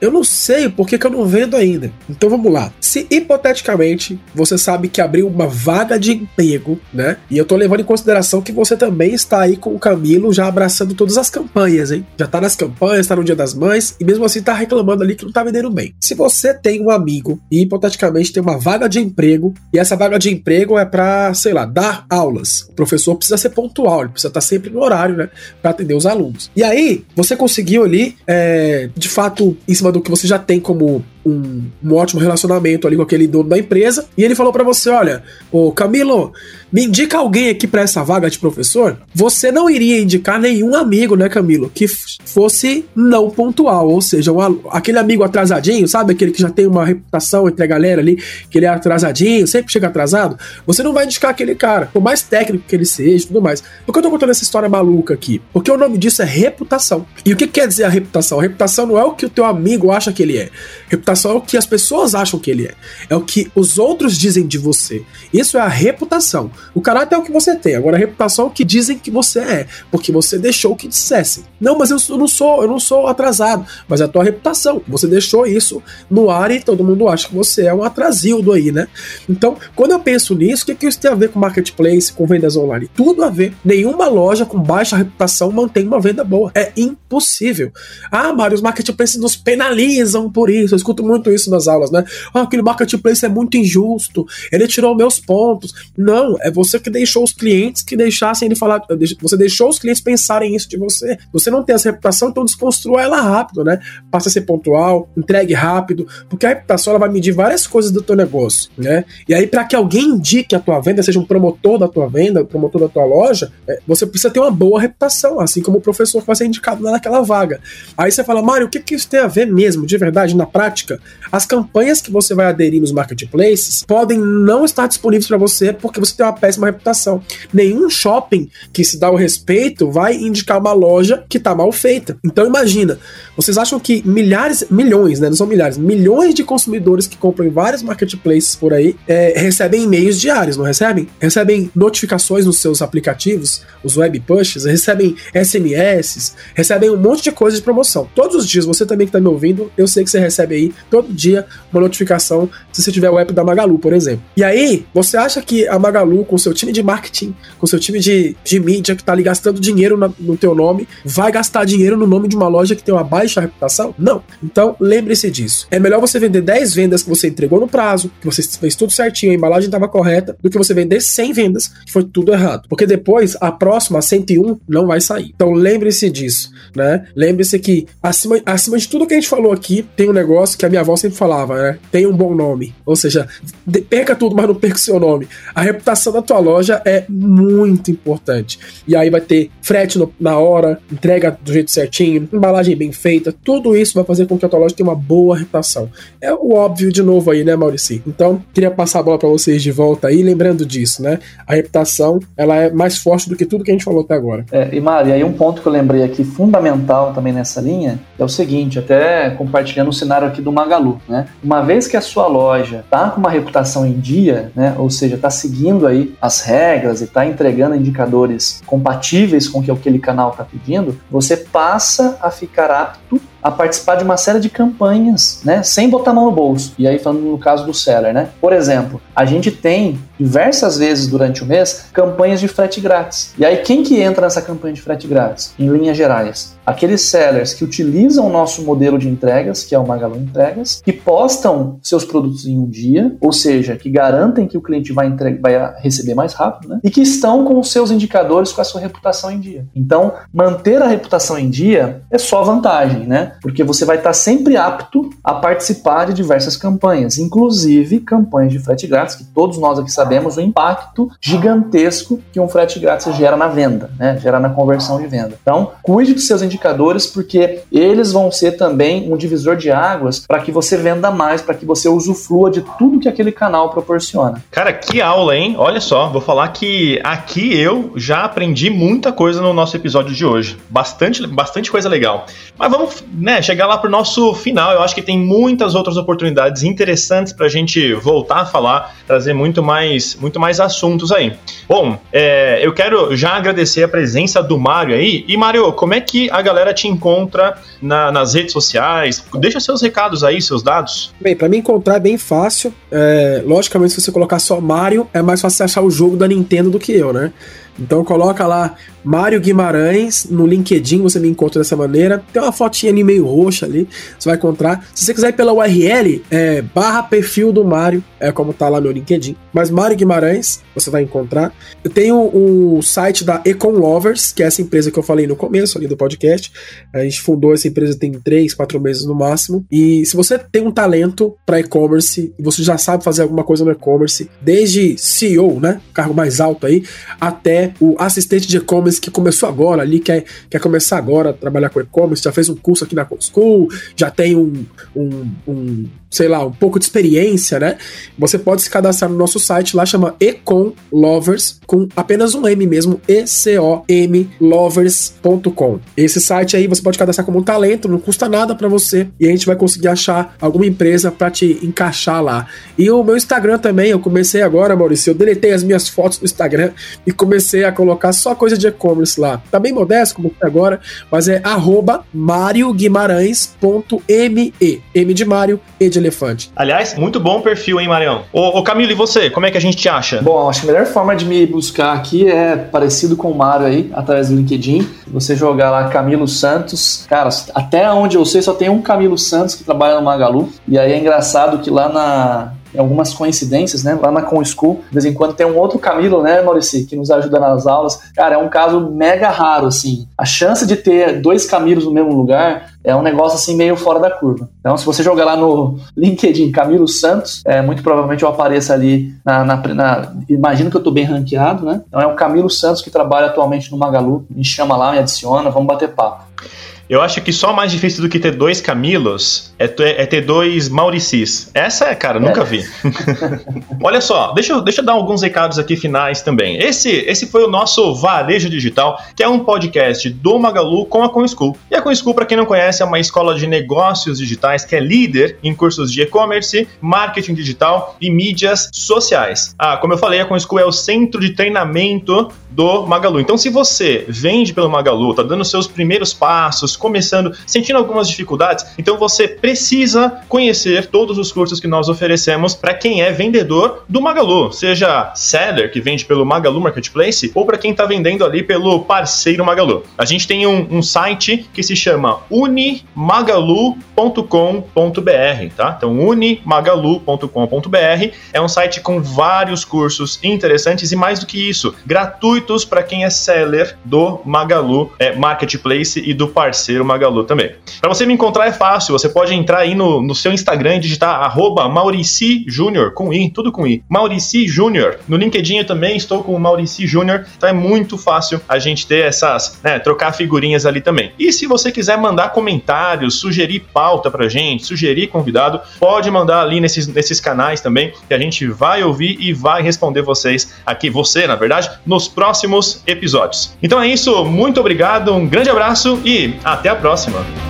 Eu não sei por que, eu não vendo ainda. Então vamos lá. Se hipoteticamente você sabe que abriu uma vaga de emprego, né? E eu tô levando em consideração que você também está aí com o Camilo já abraçando todas as campanhas, hein? Já tá nas campanhas, tá no Dia das Mães e mesmo assim tá reclamando ali que não tá vendendo bem. Se você tem um amigo e hipoteticamente tem uma vaga de emprego e essa vaga de emprego é para, sei lá, dar aulas. O professor precisa ser pontual, ele precisa estar sempre no horário, né? Para atender os alunos. E aí, você conseguiu ali, é, de fato, em cima do que você já tem como um, um, ótimo relacionamento ali com aquele dono da empresa, e ele falou para você: olha, ô Camilo, me indica alguém aqui para essa vaga de professor. Você não iria indicar nenhum amigo, né, Camilo, que fosse não pontual, ou seja, um, aquele amigo atrasadinho, sabe? Aquele que já tem uma reputação entre a galera ali, que ele é atrasadinho, sempre chega atrasado. Você não vai indicar aquele cara, por mais técnico que ele seja tudo mais. Por que eu tô contando essa história maluca aqui? Porque o nome disso é reputação. E o que quer dizer a reputação? A reputação não é o que o teu amigo acha que ele é. Reputação reputação é o que as pessoas acham que ele é. É o que os outros dizem de você. Isso é a reputação. O caráter é o que você tem. Agora a reputação é o que dizem que você é, porque você deixou que dissessem. Não, mas eu não sou, eu não sou atrasado, mas é a tua reputação. Você deixou isso no ar e todo mundo acha que você é um atrasildo aí, né? Então, quando eu penso nisso, o que, que isso tem a ver com marketplace, com vendas online? Tudo a ver. Nenhuma loja com baixa reputação mantém uma venda boa. É impossível. Ah, Mário, os marketplaces nos penalizam por isso. Eu escuto escuto muito isso nas aulas, né? Ah, aquele marketplace é muito injusto, ele tirou meus pontos. Não, é você que deixou os clientes que deixassem ele falar. Você deixou os clientes pensarem isso de você. Você não tem essa reputação, então desconstrua ela rápido, né? Passa a ser pontual, entregue rápido, porque a reputação ela vai medir várias coisas do teu negócio, né? E aí, para que alguém indique a tua venda, seja um promotor da tua venda, promotor da tua loja, é, você precisa ter uma boa reputação, assim como o professor que vai ser indicado naquela vaga. Aí você fala, Mário, o que, que isso tem a ver mesmo, de verdade, na prática? As campanhas que você vai aderir nos marketplaces podem não estar disponíveis para você porque você tem uma péssima reputação. Nenhum shopping que se dá o respeito vai indicar uma loja que está mal feita. Então imagina, vocês acham que milhares, milhões, né? Não são milhares, milhões de consumidores que compram em vários marketplaces por aí é, recebem e-mails diários, não recebem? Recebem notificações nos seus aplicativos, os web pushes, recebem SMS, recebem um monte de coisa de promoção. Todos os dias, você também que está me ouvindo, eu sei que você recebe aí todo dia uma notificação se você tiver o app da Magalu, por exemplo. E aí, você acha que a Magalu, com seu time de marketing, com seu time de, de mídia que está ali gastando dinheiro na, no teu nome, vai gastar dinheiro no nome de uma loja que tem uma baixa reputação? Não. Então, lembre-se disso. É melhor você vender 10 vendas que você entregou no prazo, que você fez tudo certinho, a embalagem estava correta, do que você vender 100 vendas que foi tudo errado. Porque depois, a próxima, a 101, não vai sair. Então, lembre-se disso, né? Lembre-se que acima, acima de tudo que a gente falou aqui, tem um negócio que a minha avó sempre falava, né? Tem um bom nome. Ou seja, perca tudo, mas não perca o seu nome. A reputação da tua loja é muito importante. E aí vai ter frete no, na hora, entrega do jeito certinho, embalagem bem feita, tudo isso vai fazer com que a tua loja tenha uma boa reputação. É o óbvio de novo aí, né, Maurici? Então, queria passar a bola para vocês de volta aí, lembrando disso, né? A reputação, ela é mais forte do que tudo que a gente falou até agora. É, e Mari, aí um ponto que eu lembrei aqui fundamental também nessa linha é o seguinte, até compartilhando o cenário aqui do Magalu, né? Uma vez que a sua loja tá com uma reputação em dia, né? Ou seja, tá seguindo aí as regras e tá entregando indicadores compatíveis com o que aquele canal tá pedindo, você passa a ficar apto a participar de uma série de campanhas, né, sem botar a mão no bolso. E aí falando no caso do seller, né? Por exemplo, a gente tem diversas vezes durante o mês campanhas de frete grátis. E aí quem que entra nessa campanha de frete grátis? Em linhas gerais, aqueles sellers que utilizam o nosso modelo de entregas, que é o Magalu Entregas, que postam seus produtos em um dia, ou seja, que garantem que o cliente vai, vai receber mais rápido, né? E que estão com os seus indicadores com a sua reputação em dia. Então, manter a reputação em dia é só vantagem, né? Porque você vai estar sempre apto a participar de diversas campanhas, inclusive campanhas de frete grátis, que todos nós aqui sabemos o impacto gigantesco que um frete grátis gera na venda, né? Gera na conversão de venda. Então, cuide dos seus indicadores indicadores, porque eles vão ser também um divisor de águas para que você venda mais, para que você usufrua de tudo que aquele canal proporciona. Cara, que aula, hein? Olha só, vou falar que aqui eu já aprendi muita coisa no nosso episódio de hoje. Bastante, bastante coisa legal. Mas vamos né, chegar lá para o nosso final. Eu acho que tem muitas outras oportunidades interessantes para a gente voltar a falar, trazer muito mais, muito mais assuntos aí. Bom, é, eu quero já agradecer a presença do Mário aí. E, Mário, como é que a galera te encontra na, nas redes sociais? Deixa seus recados aí, seus dados. Bem, para me encontrar é bem fácil. É, logicamente, se você colocar só Mario, é mais fácil achar o jogo da Nintendo do que eu, né? Então coloca lá Mário Guimarães no LinkedIn, você me encontra dessa maneira. Tem uma fotinha ali meio roxa ali, você vai encontrar. Se você quiser ir pela URL, é barra perfil do Mário, é como tá lá meu LinkedIn. Mas Mário Guimarães, você vai encontrar. Eu tenho o site da Econ Lovers, que é essa empresa que eu falei no começo ali do podcast. A gente fundou essa empresa tem 3, 4 meses no máximo. E se você tem um talento para e-commerce você já sabe fazer alguma coisa no e-commerce, desde CEO, né, cargo mais alto aí, até o assistente de e-commerce que começou agora ali, quer, quer começar agora a trabalhar com e-commerce, já fez um curso aqui na School, já tem um, um, um sei lá, um pouco de experiência, né? Você pode se cadastrar no nosso site, lá chama Econ Lovers, com apenas um M mesmo, E-C-O-M Lovers.com. Esse site aí você pode cadastrar como um talento, não custa nada para você e a gente vai conseguir achar alguma empresa para te encaixar lá. E o meu Instagram também, eu comecei agora, Maurício, eu deletei as minhas fotos do Instagram e comecei a colocar só coisa de e-commerce lá. Tá bem modesto, como é agora, mas é arroba marioguimarães.me. M de Mário, E de elefante. Aliás, muito bom perfil, hein, Marião? Ô, ô, Camilo, e você? Como é que a gente te acha? Bom, acho que a melhor forma de me buscar aqui é parecido com o Mário aí, através do LinkedIn. Você jogar lá Camilo Santos. Cara, até onde eu sei, só tem um Camilo Santos que trabalha no Magalu. E aí é engraçado que lá na, algumas coincidências, né? Lá na Com School, de vez em quando tem um outro Camilo, né, Maurício, que nos ajuda nas aulas. Cara, é um caso mega raro, assim. A chance de ter dois Camilos no mesmo lugar é um negócio assim meio fora da curva. Então, se você jogar lá no LinkedIn Camilo Santos, é, muito provavelmente eu apareça ali na, na, na Imagino que eu tô bem ranqueado, né? Então é o Camilo Santos que trabalha atualmente no Magalu. Me chama lá, me adiciona, vamos bater papo. Eu acho que só mais difícil do que ter dois Camilos é ter, é ter dois Mauricis. Essa é, cara, nunca é. vi. Olha só, deixa eu, deixa eu dar alguns recados aqui finais também. Esse, esse foi o nosso Varejo Digital, que é um podcast do Magalu com a ComSchool. E a ComSchool, para quem não conhece, é uma escola de negócios digitais que é líder em cursos de e-commerce, marketing digital e mídias sociais. Ah, como eu falei, a ComSchool é o centro de treinamento do Magalu. Então, se você vende pelo Magalu, tá dando seus primeiros passos, começando, sentindo algumas dificuldades, então você precisa conhecer todos os cursos que nós oferecemos para quem é vendedor do Magalu, seja seller que vende pelo Magalu Marketplace ou para quem está vendendo ali pelo parceiro Magalu. A gente tem um, um site que se chama unimagalu.com.br, tá? Então unimagalu.com.br é um site com vários cursos interessantes e mais do que isso, gratuitos para quem é seller do Magalu é, Marketplace e do parceiro parceiro Magalu também. Para você me encontrar é fácil, você pode entrar aí no, no seu Instagram e digitar Maurici Júnior, com I, tudo com I. Maurici Júnior. No LinkedIn eu também estou com o Maurici Júnior, então é muito fácil a gente ter essas, né, trocar figurinhas ali também. E se você quiser mandar comentários, sugerir pauta pra gente, sugerir convidado, pode mandar ali nesses, nesses canais também, que a gente vai ouvir e vai responder vocês aqui, você, na verdade, nos próximos episódios. Então é isso, muito obrigado, um grande abraço e até a próxima!